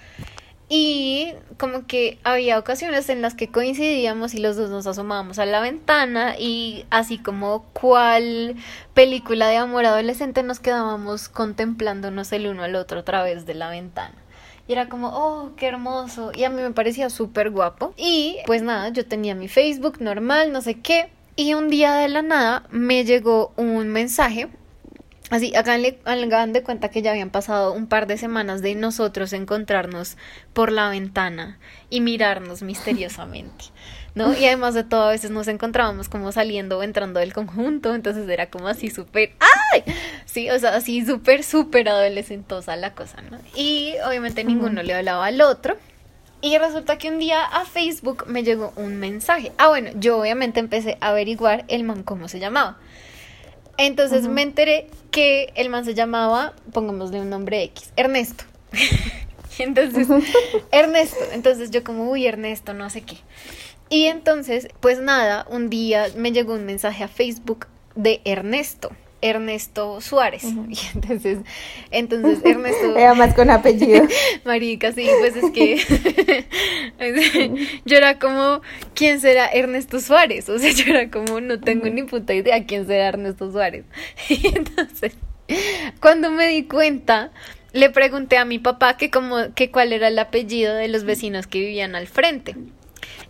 Y como que había ocasiones en las que coincidíamos y los dos nos asomábamos a la ventana y así como cual película de amor adolescente nos quedábamos contemplándonos el uno al otro a través de la ventana. Y era como, oh, qué hermoso. Y a mí me parecía súper guapo. Y pues nada, yo tenía mi Facebook normal, no sé qué. Y un día de la nada me llegó un mensaje Así, haganle, hagan de cuenta que ya habían pasado un par de semanas de nosotros encontrarnos por la ventana y mirarnos misteriosamente, <laughs> ¿no? Y además de todo, a veces nos encontrábamos como saliendo o entrando del conjunto, entonces era como así súper, ¡ay! Sí, o sea, así súper, súper adolescentosa la cosa, ¿no? Y obviamente ninguno le hablaba al otro. Y resulta que un día a Facebook me llegó un mensaje. Ah, bueno, yo obviamente empecé a averiguar el man cómo se llamaba. Entonces me enteré que el man se llamaba, pongámosle un nombre X, Ernesto. <laughs> entonces, Ernesto. Entonces yo como, uy, Ernesto, no sé qué. Y entonces, pues nada, un día me llegó un mensaje a Facebook de Ernesto. Ernesto Suárez. <laughs> Y entonces, entonces Ernesto. <laughs> Era más con apellido. <laughs> Marica, sí, pues es que yo era como, ¿quién será Ernesto Suárez? O sea, yo era como, no tengo ni puta idea quién será Ernesto Suárez. Y entonces, cuando me di cuenta, le pregunté a mi papá que como, que cuál era el apellido de los vecinos que vivían al frente.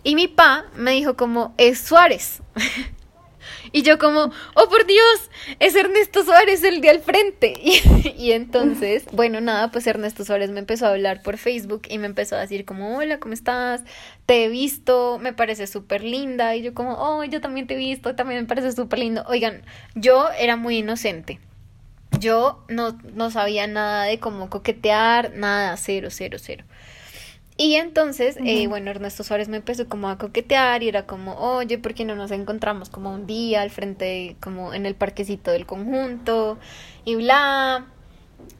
Y mi papá me dijo como, es Suárez. <laughs> Y yo como, oh por Dios, es Ernesto Suárez el de al frente. <laughs> Y, entonces, bueno, nada, pues Ernesto Suárez me empezó a hablar por Facebook y me empezó a decir como, hola, ¿cómo estás? Te he visto, me parece súper linda. Y yo como, oh, yo también te he visto, también me parece súper lindo. Oigan, yo era muy inocente. Yo no, no sabía nada de cómo coquetear, nada, cero, cero, cero. Y entonces, eh, bueno, Ernesto Suárez me empezó como a coquetear y era como, oye, ¿por qué no nos encontramos como un día al frente, como en el parquecito del conjunto? Y bla.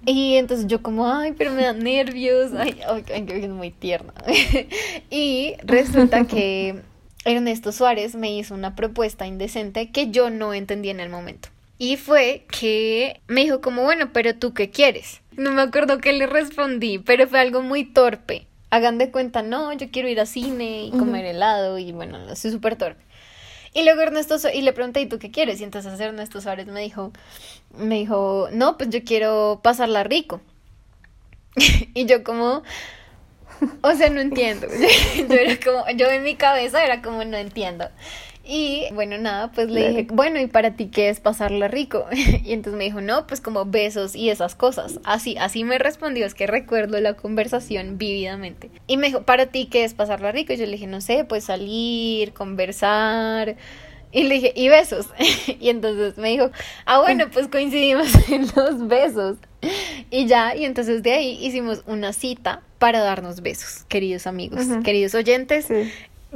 Y entonces yo como, ay, pero me da nervios, ay, ay, es muy tierna. <laughs> y resulta que <laughs> Ernesto Suárez me hizo una propuesta indecente que yo no entendí en el momento. Y fue que me dijo como, bueno, pero tú qué quieres. No me acuerdo qué le respondí, pero fue algo muy torpe hagan de cuenta, no, yo quiero ir a cine y comer helado y bueno, soy súper torpe. Y luego Ernesto, y le pregunté, ¿y tú qué quieres? Y entonces Ernesto Suárez me dijo, me dijo, no, pues yo quiero pasarla rico. <laughs> y yo como, o sea, no entiendo. <laughs> yo era como, yo en mi cabeza era como, no entiendo. Y bueno, nada, pues le dije, bueno, ¿y para ti qué es pasarla rico? <laughs> y entonces me dijo, no, pues como besos y esas cosas. Así, así me respondió, es que recuerdo la conversación vívidamente. Y me dijo, ¿para ti qué es pasarla rico? Y yo le dije, no sé, pues salir, conversar. Y le dije, ¿y besos? <laughs> y entonces me dijo, ah, bueno, pues coincidimos <laughs> en los besos. Y ya, y entonces de ahí hicimos una cita para darnos besos, queridos amigos, queridos oyentes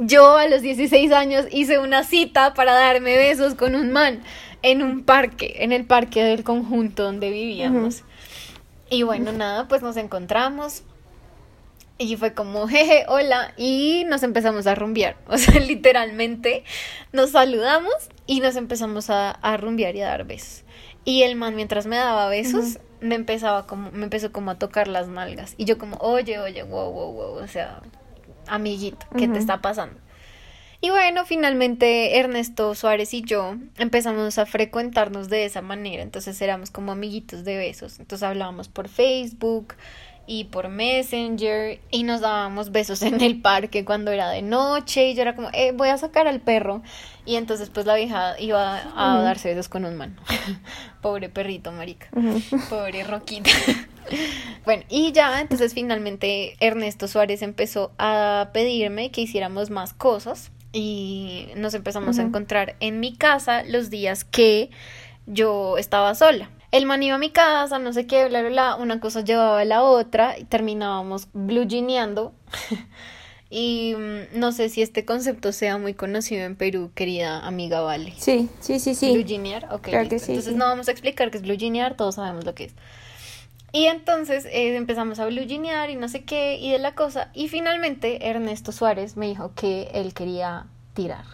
yo a los 16 años hice una cita para darme besos con un man en un parque, en el parque del conjunto donde vivíamos. Y bueno, nada, pues nos encontramos. Y fue como, jeje, hola. Y nos empezamos a rumbear. <laughs> O sea, literalmente nos saludamos y nos empezamos a, a rumbear y a dar besos. Y el man, mientras me daba besos, me empezaba como, me empezó como a tocar las nalgas. Y yo como, oye, oye, wow, wow, wow. O sea, amiguito, ¿qué te está pasando? Y bueno, finalmente Ernesto Suárez y yo empezamos a frecuentarnos de esa manera, entonces éramos como amiguitos de besos, entonces hablábamos por Facebook, y por Messenger y nos dábamos besos en el parque cuando era de noche y yo era como, eh, voy a sacar al perro y entonces pues la vieja iba a darse besos con un man. <laughs> Pobre perrito, marica. Pobre Roquita. <laughs> bueno, y ya entonces finalmente Ernesto Suárez empezó a pedirme que hiciéramos más cosas y nos empezamos a encontrar en mi casa los días que yo estaba sola el man iba a mi casa, no sé qué, bla, bla, bla, una cosa llevaba a la otra y terminábamos blue <laughs> y mm, no sé si este concepto sea muy conocido en Perú, querida amiga Vale. Sí, sí, sí, sí. Blue ok. entonces no vamos a explicar qué es blue todos sabemos lo que es. Y entonces eh, empezamos a blue y no sé qué y de la cosa. Y finalmente Ernesto Suárez me dijo que él quería tirar.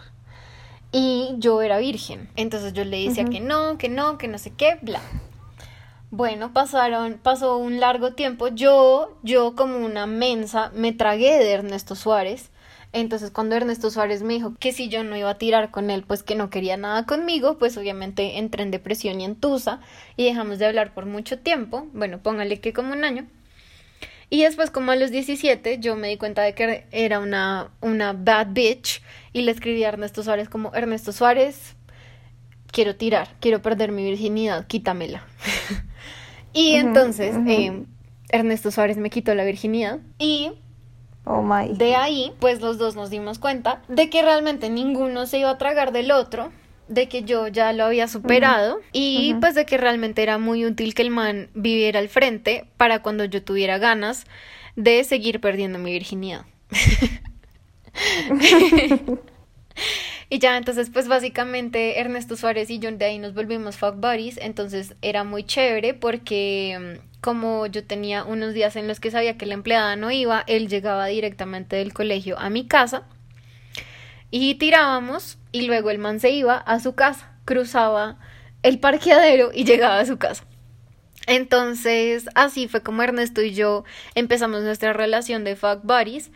Y yo era virgen. Entonces yo le decía que no, que no, que no sé qué, bla. Bueno, pasaron, pasó un largo tiempo. Yo, yo como una mensa, me tragué de Ernesto Suárez. Entonces, cuando Ernesto Suárez me dijo que si yo no iba a tirar con él, pues que no quería nada conmigo, pues obviamente entré en depresión y en tusa y dejamos de hablar por mucho tiempo. Bueno, póngale que como un año. Y después, como a los 17, yo me di cuenta de que era una, una bad bitch y le escribí a Ernesto Suárez como Ernesto Suárez, quiero tirar, quiero perder mi virginidad, quítamela. <laughs> y entonces em, Ernesto Suárez me quitó la virginidad y oh my. de ahí pues los dos nos dimos cuenta de que realmente ninguno se iba a tragar del otro de que yo ya lo había superado y pues de que realmente era muy útil que el man viviera al frente para cuando yo tuviera ganas de seguir perdiendo mi virginidad. <laughs> <laughs> Y ya, entonces, pues básicamente Ernesto Suárez y yo de ahí nos volvimos fuck buddies. Entonces era muy chévere porque mm, como yo tenía unos días en los que sabía que la empleada no iba, él llegaba directamente del colegio a mi casa y tirábamos y luego el man se iba a su casa, cruzaba el parqueadero y llegaba a su casa. Entonces, así fue como Ernesto y yo empezamos nuestra relación de fuck buddies.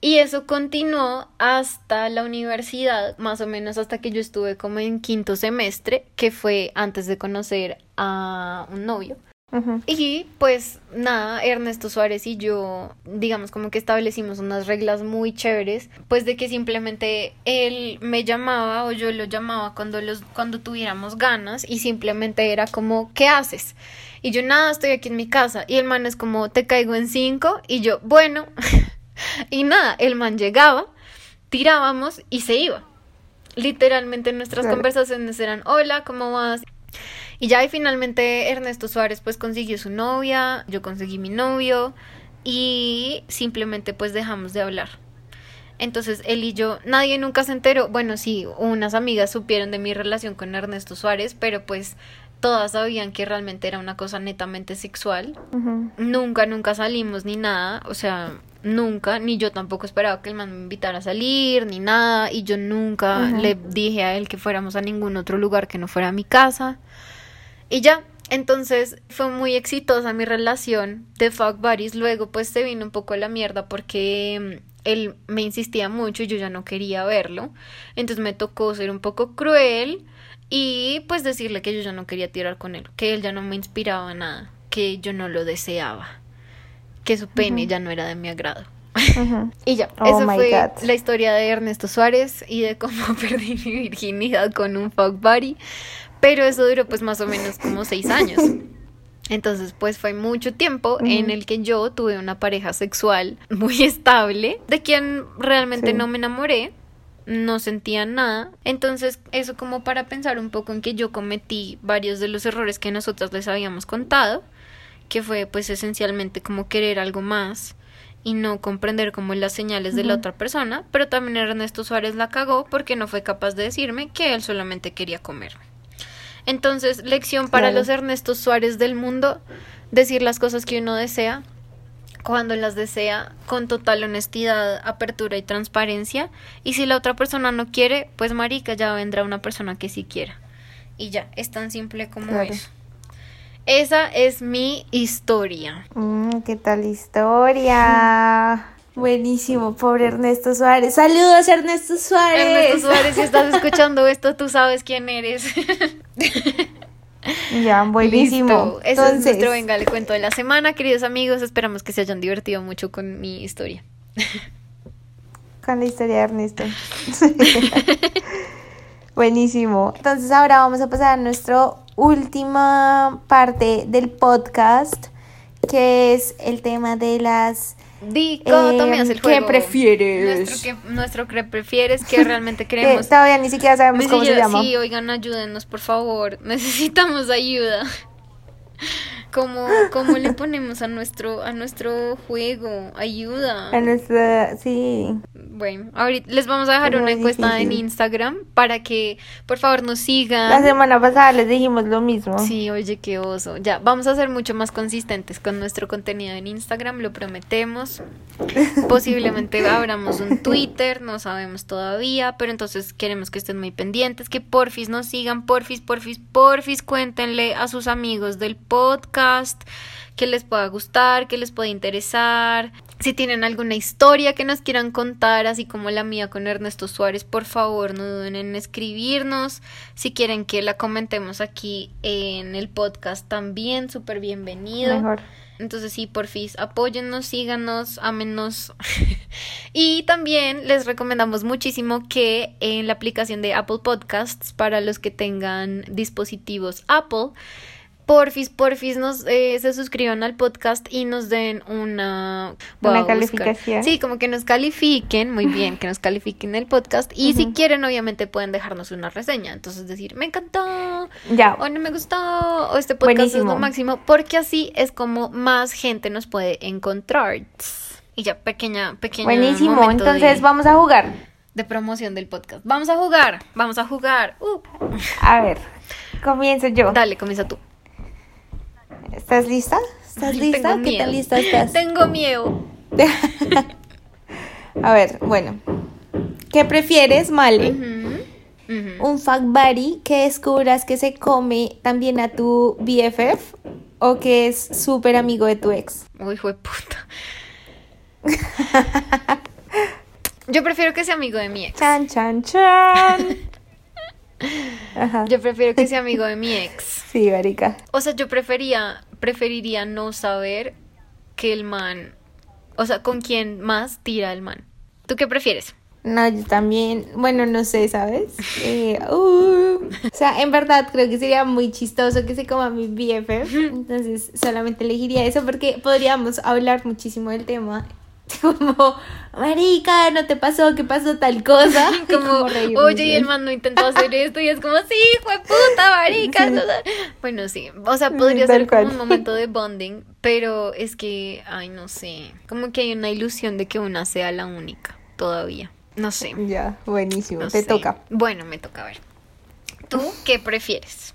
Y eso continuó hasta la universidad, más o menos hasta que yo estuve como en quinto semestre, que fue antes de conocer a un novio. Y pues nada, Ernesto Suárez y yo, digamos como que establecimos unas reglas muy chéveres, pues de que simplemente él me llamaba o yo lo llamaba cuando los cuando tuviéramos ganas y simplemente era como ¿qué haces? Y yo nada, estoy aquí en mi casa y el man es como te caigo en cinco y yo, bueno, <laughs> <laughs> Y nada, el man llegaba, tirábamos y se iba. Literalmente nuestras conversaciones eran, hola, ¿cómo vas? Y ya y finalmente Ernesto Suárez pues consiguió su novia, yo conseguí mi novio y simplemente pues dejamos de hablar. Entonces él y yo, nadie nunca se enteró, bueno sí, unas amigas supieron de mi relación con Ernesto Suárez, pero pues todas sabían que realmente era una cosa netamente sexual. Nunca, nunca salimos ni nada, o sea, nunca, ni yo tampoco esperaba que el man me invitara a salir, ni nada, y yo nunca le dije a él que fuéramos a ningún otro lugar que no fuera a mi casa. Y ya, entonces fue muy exitosa mi relación de fuck buddies, luego pues se vino un poco a la mierda porque mm, él me insistía mucho y yo ya no quería verlo, entonces me tocó ser un poco cruel y pues decirle que yo ya no quería tirar con él, que él ya no me inspiraba nada, que yo no lo deseaba que su pene ya no era de mi agrado. <laughs> y ya, oh esa fue la historia de Ernesto Suárez y de cómo <laughs> perdí mi virginidad con un fuck buddy. Pero eso duró pues más o menos como seis años. Entonces, pues fue mucho tiempo en el que yo tuve una pareja sexual muy estable, de quien realmente no me enamoré, no sentía nada. Entonces, eso como para pensar un poco en que yo cometí varios de los errores que nosotros les habíamos contado que fue pues esencialmente como querer algo más y no comprender como las señales de la otra persona, pero también Ernesto Suárez la cagó porque no fue capaz de decirme que él solamente quería comerme. Entonces, lección para los Ernesto Suárez del mundo, decir las cosas que uno desea cuando las desea con total honestidad, apertura y transparencia, y si la otra persona no quiere, pues marica, ya vendrá una persona que sí quiera. Y ya, es tan simple como eso. Esa es mi historia. Mm, ¿Qué tal historia? Buenísimo, pobre Ernesto Suárez. Saludos, Ernesto Suárez. Ernesto Suárez, si estás <laughs> escuchando esto, tú sabes quién eres. Ya, buenísimo. Listo. Ese Entonces, es nuestro venga, le cuento de la semana, queridos amigos. Esperamos que se hayan divertido mucho con mi historia. <laughs> con la historia de Ernesto. <laughs> Buenísimo. Entonces ahora vamos a pasar a nuestra última parte del podcast, que es el tema de las... Dicotomías, Eh, el ¿qué prefieres? Nuestro que, nuestro que prefieres, que realmente que <laughs> queremos. todavía ni siquiera sabemos cómo se llama. Sí, oigan, ayúdenos, por favor. <laughs> Necesitamos ayuda. ¿Cómo, cómo le ponemos a nuestro, a nuestro juego? Ayuda. A nuestra... Sí. Bueno, ahorita les vamos a dejar Es una encuesta en. Instagram para que por favor nos La sigan. semana pasada les dijimos lo mismo. Sí, oye, qué oso. Ya, vamos a ser mucho más consistentes con nuestro contenido en Instagram, lo prometemos. <laughs> Posiblemente abramos un Twitter, no sabemos todavía, pero entonces queremos que estén muy pendientes, que porfis nos sigan, porfis, porfis, porfis, cuéntenle a sus amigos del podcast que les pueda gustar, que les pueda interesar. Si tienen alguna historia que nos quieran contar, así como la mía con Ernesto Suárez, por favor no duden en escribirnos. Si quieren que la comentemos aquí en el podcast también, súper bienvenido. Mejor. Entonces sí, porfis, apóyennos, síganos, ámenos. <laughs> y también les recomendamos muchísimo que en la aplicación de Apple Podcasts, para los que tengan dispositivos Apple, porfis, porfis, nos, eh, se suscriban al podcast y nos den una... Una calificación. Sí, como que nos califiquen, muy bien, que nos califiquen el podcast. Y si quieren, obviamente pueden dejarnos una reseña. Entonces decir, me encantó, Ya. o no me gustó, o este podcast es lo máximo, porque así es como más gente nos puede encontrar. Y ya, pequeña, pequeña. Buenísimo. Entonces de, vamos a jugar. de promoción del podcast. Vamos a jugar, vamos a jugar. Uh, A ver, comienzo yo. dale, comienza tú. ¿Estás lista? ¿Estás Ay, lista? tengo ¿Qué miedo. tan lista estás? Tengo miedo. <laughs> A ver, bueno. ¿Qué prefieres, Male? ¿Un fuck buddy que descubras que se come también a tu BFF o que es súper amigo de tu ex? Uy, de puta. <laughs> Yo prefiero que sea amigo de mi ex. Chan, chan, chan. <laughs> Ajá. Yo prefiero que sea amigo de mi <laughs> ex. Sí, marica. O sea, yo prefería, preferiría no saber que el man, o sea, con quién más tira el man. ¿Tú qué prefieres? No, yo también, bueno, no sé, ¿sabes? Eh, uh. O sea, en verdad creo que sería muy chistoso que se coma mi BFF. <laughs> Entonces, solamente elegiría eso porque podríamos hablar muchísimo del tema. <laughs> Como, marica, ¿no te pasó? ¿Qué pasó tal cosa? <laughs> Como, oye, y el ¿no? man no intentó hacer esto y es como, sí, fue puta, marica. Sí. Bueno, sí, o sea, podría tal ser como un momento de <laughs> bonding, pero es que, ay, no sé, como que hay una ilusión de que una sea la única todavía. No sé. Ya, buenísimo. no Te sé. toca. Bueno, me toca a ver. ¿Tú qué prefieres?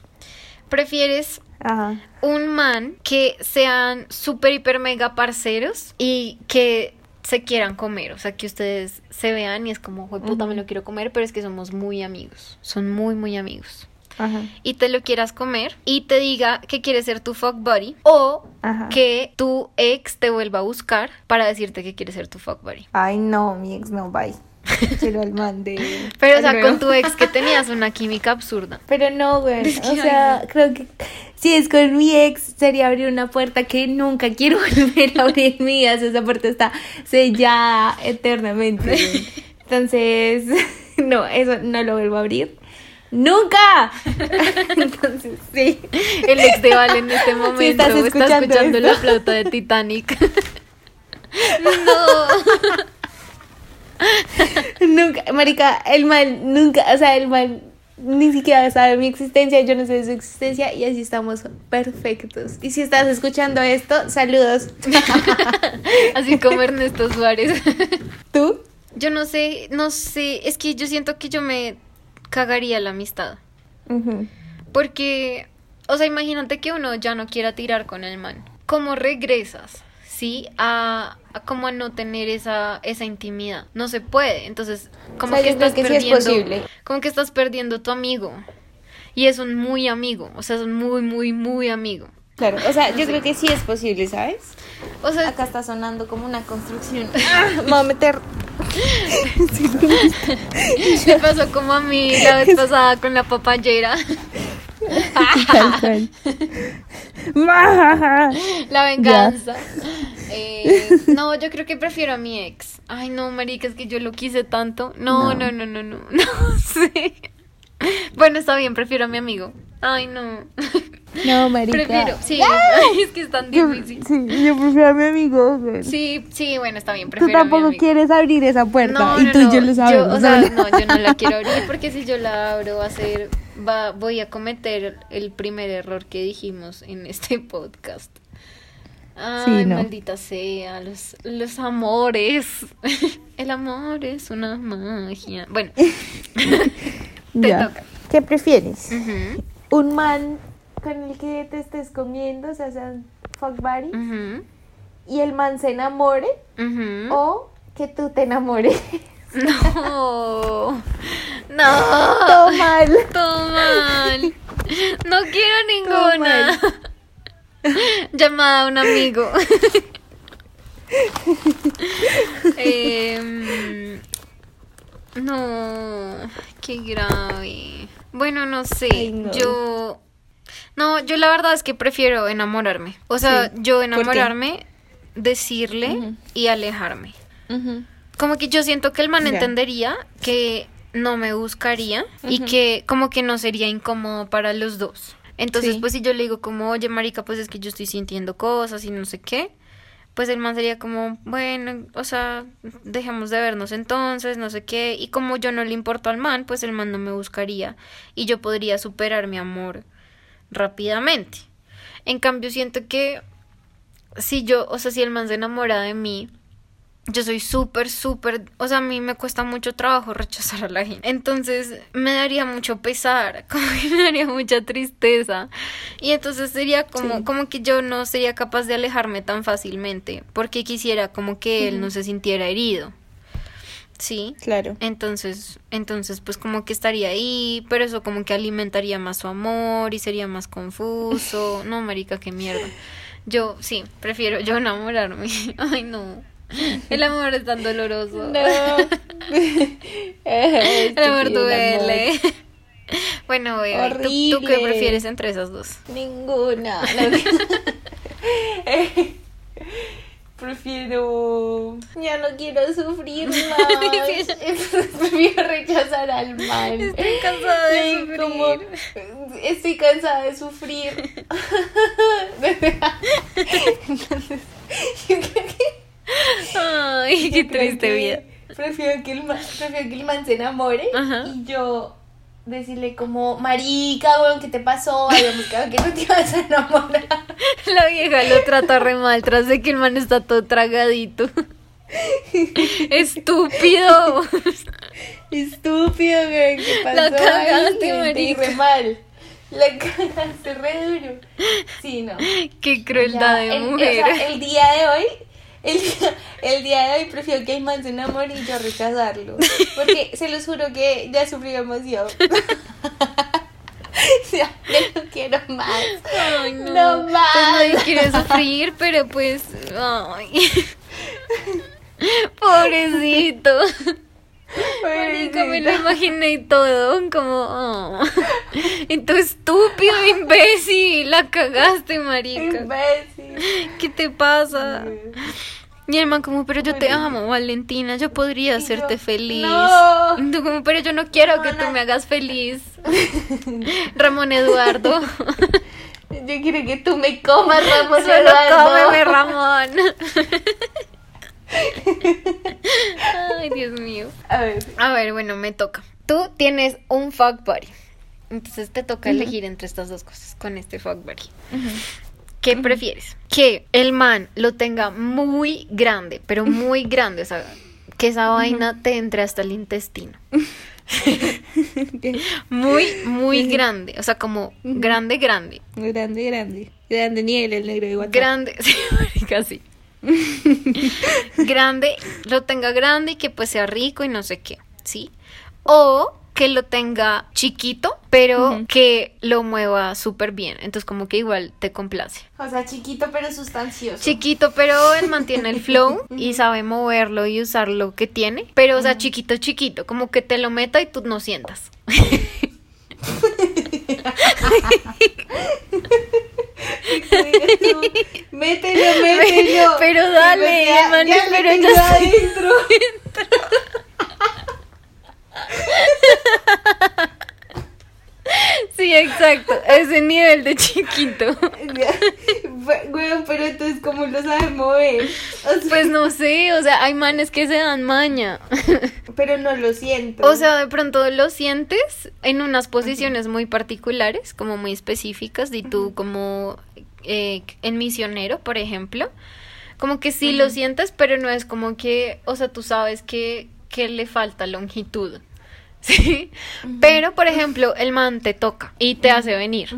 ¿Prefieres Ajá. un man que sean súper, hiper, mega parceros y que se quieran comer? O sea, que ustedes se vean y es como, "Jue puta, me lo quiero comer, pero es que somos muy amigos. Son muy, muy amigos. Ajá. Y te lo quieras comer y te diga que quiere ser tu fuck buddy o Ajá. que tu ex te vuelva a buscar para decirte que quiere ser tu fuck buddy. Ay, no, mi ex no, bye. Quiero al man de. <laughs> Pero, o sea, con tu ex que tenías una química absurda. Pero no, güey. <laughs> Es que, o sea, creo que si es con mi ex, sería abrir una puerta que nunca quiero <laughs> volver a abrir en mi vida. Esa puerta está sellada eternamente. Entonces, <laughs> no, eso no lo vuelvo a abrir. ¡Nunca! <laughs> Entonces, sí. El ex de Val en este momento estás está escuchando escuchando esto. la flauta de Titanic. no. Nunca, marica, el man nunca, o sea, el man ni siquiera sabe mi existencia, yo no sé de su existencia y así estamos perfectos. Y si estás escuchando esto, saludos. <laughs> <laughs> Así como Ernesto Suárez. <laughs> ¿Tú? Yo no sé, no sé, es que yo siento que yo me cagaría la amistad. Porque, o sea, imagínate que uno ya no quiera tirar con el man. ¿Cómo regresas? ¿Sí? A, a como a no tener esa, esa intimidad. No se puede. Entonces, como O sea, que estás que sí es perdiendo. Como que estás perdiendo tu amigo. Y es un muy amigo. O sea, es un muy, muy, muy amigo. Claro, o sea, yo <laughs> creo que sí es posible, ¿sabes? O sea, Acá está sonando como una construcción. <laughs> Ah, me voy a meter. <laughs> me pasó como a mí la vez pasada con la papayera. La venganza. Eh, no, yo creo que prefiero a mi ex. Ay, no, marica, es que yo lo quise tanto. No, no, no, no, no, no, <laughs> sé. Bueno, está bien, prefiero a mi amigo. Ay, no. No, marica. Prefiero, sí, ay, <laughs> es que es tan Yo, difícil. sí, yo prefiero a mi amigo. güey. Sí, sí, bueno, está bien, Tú prefiero a mi tampoco amigo. quieres abrir esa puerta. No, y no, tú y no, yo lo sabemos. o sea, ¿no? no, yo no la quiero <laughs> abrir porque si yo la abro va a ser, va, voy a cometer el primer error que dijimos en este podcast. Ay, Sí, no. maldita sea, los, los amores. <laughs> El amor es una magia. Bueno, <laughs> te Ya. toca. ¿Qué prefieres? ¿Un man con el que te estés comiendo, o sea, sean fuck buddy, ujú, y el man se enamore? ¿O que tú te enamores? <laughs> No, no, Todo mal. todo mal. No quiero ninguna. <laughs> Llamada a un amigo. <laughs> Em, no, qué grave. Bueno, no sé. Ay, no. Yo. No, yo la verdad es que prefiero enamorarme. O sea, Sí. yo enamorarme, decirle y alejarme. Como que yo siento que el man entendería que no me buscaría y que como que no sería incómodo para los dos. Entonces, Sí. pues si yo le digo como, oye, marica, pues es que yo estoy sintiendo cosas y no sé qué, pues el man sería como, bueno, o sea, dejemos de vernos entonces, no sé qué. Y como yo no le importo al man, pues el man no me buscaría y yo podría superar mi amor rápidamente. En cambio, siento que si yo, o sea, si el man se enamora de mí, yo soy súper, súper, o sea, a mí me cuesta mucho trabajo <laughs> rechazar a la gente. Entonces me daría mucho pesar, <laughs> como que me daría mucha tristeza. Y entonces sería como, Sí. como que yo no sería capaz de alejarme tan fácilmente, porque quisiera como que él no se sintiera herido. Sí. Claro. Entonces, entonces, pues como que estaría ahí, pero eso como que alimentaría más su amor y sería más confuso. <laughs> No, marica, qué mierda. Yo, sí, prefiero yo enamorarme. Ay, no. <laughs> El amor es tan doloroso. <laughs> El amor duele. <laughs> Bueno, bebé, ¿tú, tú qué prefieres entre esas dos? Ninguna. Prefiero. Ya no quiero sufrir más. Prefiero rechazar al mal. Estoy cansada de sufrir. como, estoy cansada de sufrir. Entonces, yo creo que. Ay, qué triste que vida. Prefiero que, el man, prefiero que el man se enamore Ajá. y yo decirle como, marica, weón, ¿qué te pasó? Habíamos quedado que no te ibas a enamorar. <laughs> La vieja lo trata re mal tras de que el man está todo tragadito. <laughs> Estúpido. Estúpido, güey, ¿qué pasó? La cagaste, Ay, marica. re mal. La cagaste re duro. Sí, no. Qué crueldad Ya, de el, o mujer. sea, el día de hoy, el día, el día de hoy prefiero que el man se enamore y yo rechazarlo. Porque <laughs> se los juro que ya sufrí demasiado. <laughs> ya, no quiero más. Ay, no. No Pues más. nadie quiere sufrir, pero pues. Ay. <laughs> Pobrecito. Marica, me lo imaginé todo, como. oh. Y tú estúpido, <laughs> imbécil, la cagaste, marica. Imbécil. ¿Qué te pasa? Y el man como, pero yo te amo, Valentina, yo podría Y hacerte yo, feliz. "No". Y tú como, pero yo no quiero que tú me hagas feliz. <laughs> Ramón Eduardo. Yo quiero que tú me comas, Ramos Solo Eduardo. cómeme, Ramón. <laughs> Ay, Dios mío. A ver. A ver, bueno, me toca. Tú tienes un fuck buddy. Entonces te toca elegir entre estas dos cosas con este fuck buddy. ¿Qué prefieres? Que el man lo tenga muy grande, pero muy grande, o sea, que esa vaina te entre hasta el intestino. <laughs> Muy, muy grande, o sea, como grande, grande. Grande, grande. Grande nivel el negro de WhatsApp. Grande, <laughs> sí, sí. <laughs> grande, lo tenga grande y que pues sea rico y no sé qué, ¿sí? O que lo tenga chiquito, pero que lo mueva súper bien. Entonces como que igual te complace. O sea, chiquito pero sustancioso. Chiquito, pero él mantiene el flow <laughs> y sabe moverlo y usar lo que tiene. Pero, o sea, chiquito, chiquito, como que te lo meta y tú no sientas. <laughs> mételo, mételo. <laughs> Pero dale, Ya- man, ya pero tengo estoy <laughs> adentro. <laughs> <laughs> Sí, exacto. Ese nivel de chiquito. <laughs> Güey, pero entonces, ¿cómo lo sabe mover? O sea, Pues no sé, o sea, hay manes que se dan maña. <laughs> pero no lo siento. O sea, de pronto lo sientes en unas posiciones muy particulares, como muy específicas, y tú como eh, en misionero, por ejemplo, como que sí lo sientes, pero no es como que, o sea, tú sabes que, que le falta longitud. <laughs> ¿Sí? Pero, por ejemplo, el man te toca y te hace venir.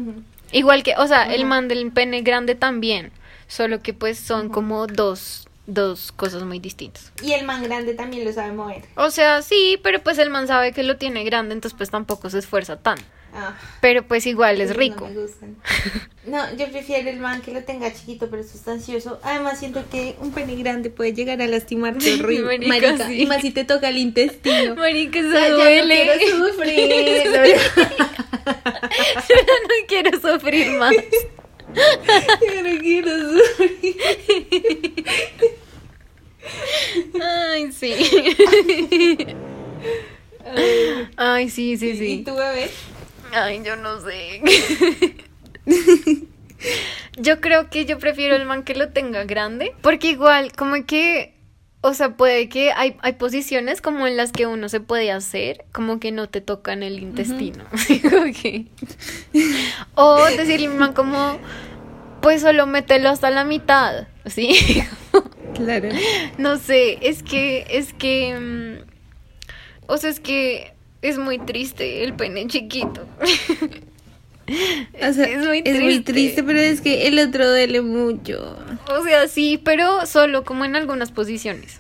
Igual que, o sea, el man del pene grande también, solo que pues son como dos, dos cosas muy distintas. Y el man grande también lo sabe mover. O sea, sí, pero pues el man sabe que lo tiene grande, entonces pues tampoco se esfuerza tan. Ah, Pero pues igual es rico. No, me gustan. <laughs> No, yo prefiero el man que lo tenga chiquito pero sustancioso. Además, siento que un pene grande puede llegar a lastimarte horrible. Marica, Marica, sí. y más si te toca el intestino. <laughs> Marica, O se sea, ya duele. no quiero sufrir. <laughs> Yo no quiero sufrir más. Yo no quiero sufrir. Ay, sí. Ay, sí, sí, ¿Y sí. tu bebé? Ay, yo no sé. Yo creo que yo prefiero el man que lo tenga grande, porque igual, como que, o sea, puede que hay, hay posiciones como en las que uno se puede hacer, como que no te tocan el intestino. <laughs> O decirle man como, pues solo mételo hasta la mitad, ¿sí? <laughs> Claro. No sé, es que, es que, mm, o sea, es que es muy triste el pene chiquito. <laughs> O sea, Es muy es muy triste. pero es que el otro duele mucho. O sea, sí, pero solo como en algunas posiciones.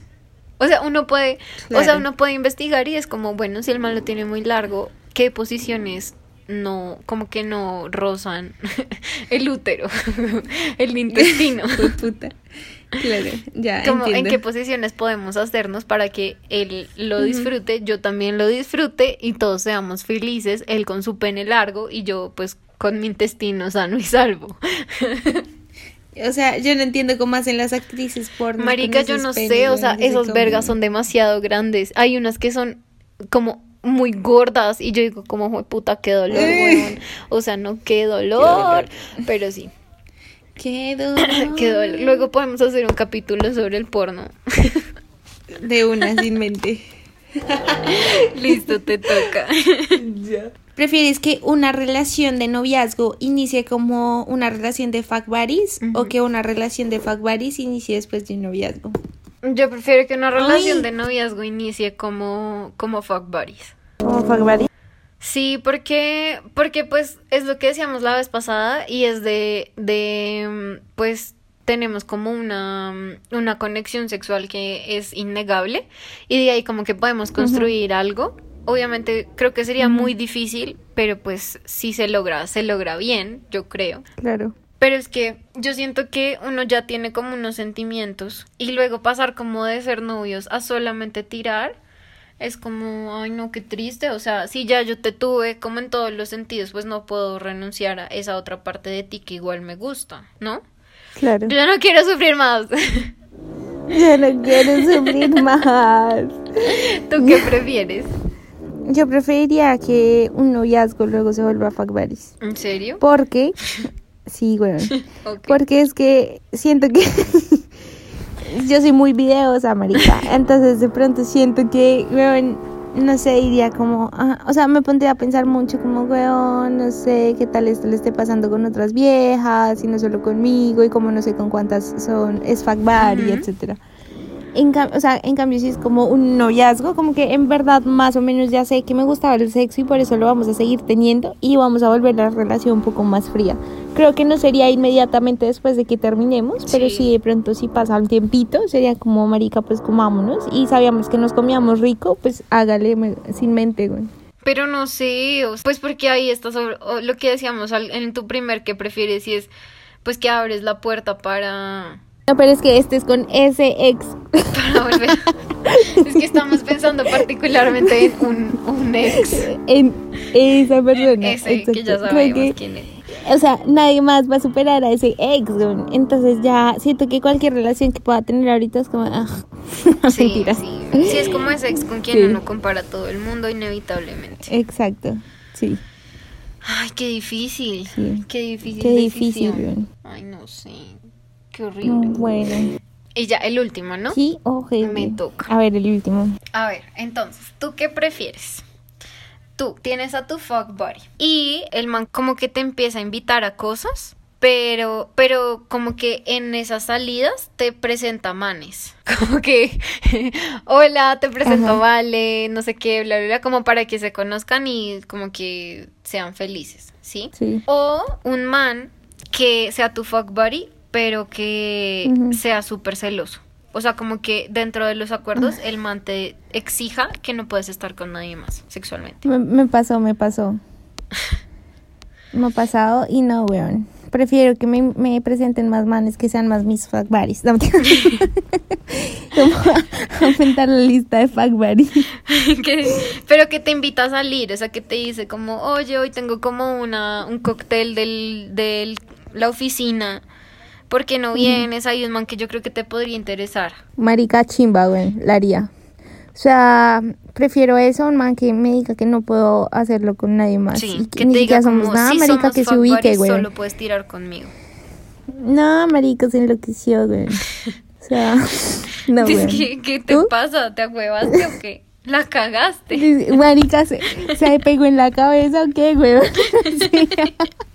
O sea, uno puede, o sea, uno puede investigar y es como, bueno, si el man lo tiene muy largo, ¿qué posiciones no, como que no rozan <laughs> el útero, <laughs> el intestino? <laughs> Puta. Claro, ya <laughs> como en qué posiciones podemos hacernos para que él lo disfrute, yo también lo disfrute y todos seamos felices, él con su pene largo y yo pues con mi intestino sano y salvo. <laughs> O sea, yo no entiendo cómo hacen las actrices porno. Marica, yo esos no penes, sé, o sea, cómo. vergas son demasiado grandes. Hay unas que son como muy gordas y yo digo como "Jue puta qué dolor, weón". O sea, no qué dolor, dolor. pero sí, <coughs> Qué dolor. qué dolor. Luego podemos hacer un capítulo sobre el porno. <laughs> De una, sin mente. <laughs> Listo, te toca. <laughs> ¿Prefieres que una relación de noviazgo inicie como una relación de fuck buddies o que una relación de fuck buddies inicie después de un noviazgo? Yo prefiero que una relación Ay. de noviazgo inicie como como fuck buddies. ¿Como fuck buddies? Sí, porque, porque pues es lo que decíamos la vez pasada y es de, de mm, pues tenemos como una, mm, una conexión sexual que es innegable y de ahí como que podemos construir algo. Obviamente creo que sería muy difícil, pero pues si se logra, se logra bien, yo creo. Claro. Pero es que yo siento que uno ya tiene como unos sentimientos y luego pasar como de ser novios a solamente tirar es como, ay no, qué triste. O sea, si ya yo te tuve como en todos los sentidos, pues no puedo renunciar a esa otra parte de ti que igual me gusta, ¿no? Claro. Yo no quiero sufrir más. Yo no quiero sufrir <laughs> más. ¿Tú qué prefieres? Yo preferiría que un noviazgo luego se vuelva fuck buddies. ¿En serio? Porque, <laughs> sí, bueno. Porque es que siento que <laughs> yo soy muy videosa, marica. Entonces de pronto siento que, weón, no sé, iría como, ah, o sea, me pondría a pensar mucho como, weón, no sé qué tal esto le esté pasando con otras viejas y no solo conmigo y como no sé con cuántas son, es buddy, Ujú. etcétera. En o sea, en cambio si es como un noviazgo, como que en verdad más o menos ya sé que me gustaba el sexo y por eso lo vamos a seguir teniendo y vamos a volver la relación un poco más fría. Creo que no sería inmediatamente después de que terminemos, pero Sí. sí de pronto si pasa un tiempito, sería como marica, pues comámonos y sabíamos que nos comíamos rico, pues hágale sin mente, güey. Pero no sé, pues porque ahí está sobre, lo que decíamos en tu primer que prefieres y es pues que abres la puerta para, No, pero es que este es con ese ex. para volver. <laughs> es que estamos pensando particularmente en un, un ex. En esa persona. Ese que exacto. ya Creo sabemos que- quién es. O sea, nadie más va a superar a ese ex. Entonces ya siento que cualquier relación que pueda tener ahorita es como, ah, <laughs> Sí, mentira. sí. Sí, es como ese ex con quien Sí. uno compara a todo el mundo inevitablemente. Exacto, sí. Ay, qué difícil. Sí. Qué difícil. Qué difícil. Ay, no sé. Qué horrible. bueno. Y ya, el último, ¿no? Sí, ojete. Me toca. A ver, el último. A ver, entonces, ¿tú qué prefieres? Tú tienes a tu fuck buddy y el man como que te empieza a invitar a cosas, pero, pero como que en esas salidas te presenta manes. <laughs> Como que, <laughs> hola, te presento Ajá. Vale, no sé qué, bla, bla, bla, como para que se conozcan y como que sean felices, ¿sí? Sí. O un man que sea tu fuck buddy, pero que sea súper celoso. O sea, como que dentro de los acuerdos el man te exija que no puedes estar con nadie más sexualmente. Me, me pasó, me pasó. <laughs> Me ha pasado y no, weón. Prefiero que me, me presenten más manes que sean más mis fuck buddies. No. <laughs> Como aumentar la lista de fuck buddies. <laughs> Pero que te invita a salir, o sea, que te dice como, oye, hoy tengo como una, un cóctel del, del, la oficina. ¿Por qué no vienes? Hay un man que yo creo que te podría interesar. Marica chimba, weón, la haría. O sea, prefiero eso a un man que me diga que no puedo hacerlo con nadie más. Sí, y que ni te diga somos como, nada, si marica, somos que se ubique, weón. solo puedes tirar conmigo. No, marica, se enloqueció, weón. O sea, <laughs> no, weón. que, ¿Qué te ¿Tú? pasa? ¿Te ahuevaste o qué? La cagaste. Marica, ¿se, ¿se pegó en la cabeza o qué? <laughs> Sí.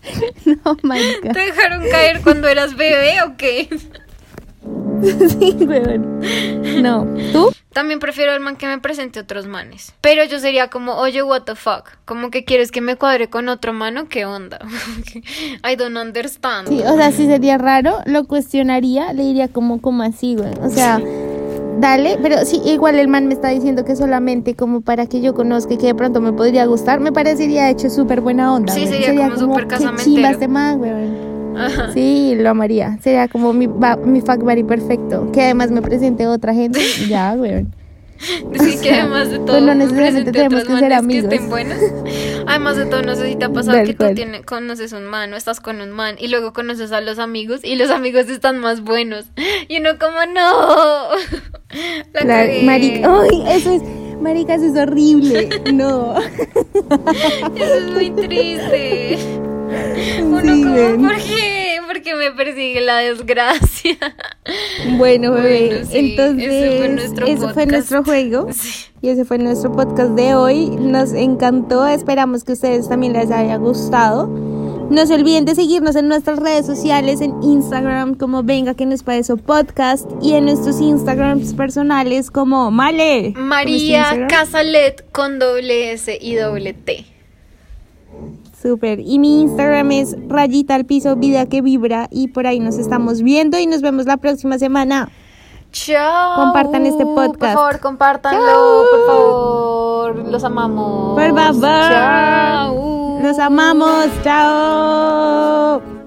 <laughs> No, marica. ¿Te dejaron caer cuando eras bebé o qué? <laughs> Sí, weón. No. ¿Tú? También prefiero al man que me presente otros manes. Pero yo sería como, oye, what the fuck. Como que quieres que me cuadre con otro mano, ¿qué onda? I don't understand. Sí, o sea, sí sería raro, lo cuestionaría, le diría como, como así, weón. O sea, dale, pero sí, igual el man me está diciendo que solamente como para que yo conozca y que de pronto me podría gustar, me parecería de hecho súper buena onda. Sí, weón. sería como súper qué casamentero. chimba este weón. Ajá. Sí, lo amaría. Sería como mi, mi fuck buddy perfecto. Que además me presente otra gente. Ya, weón. Sí, que además de todo, Pues no me necesariamente tenemos que ser amigos. que estén buenos. Además de todo, no sé si te ha pasado Tal que tú cual. tienes, conoces un man o estás con un man y luego conoces a los amigos y los amigos están más buenos. Y uno como, no. <laughs> La La- marica. Ay, eso es. Marica, eso es horrible. No. <laughs> Eso es muy triste. Uno Sí, como. ¿por qué? Porque me persigue la desgracia. Bueno, bebé. Bueno, sí, Entonces, ese fue nuestro ese fue podcast. nuestro juego. <laughs> Sí. Y ese fue nuestro podcast de hoy. Nos encantó. Esperamos que a ustedes también les haya gustado. No se olviden de seguirnos en nuestras redes sociales, en Instagram como Venga que nos pareció podcast y en nuestros Instagrams personales como Male. ¿Cómo es tu María? Casalet con doble S y doble T. Súper. Y mi Instagram es rayita al piso, vida que vibra. Y por ahí nos estamos viendo y nos vemos la próxima semana. Chao. Compartan este podcast. Por favor, compártanlo, Chao. por favor. Los amamos. Por favor. Chao. Los amamos. Chao.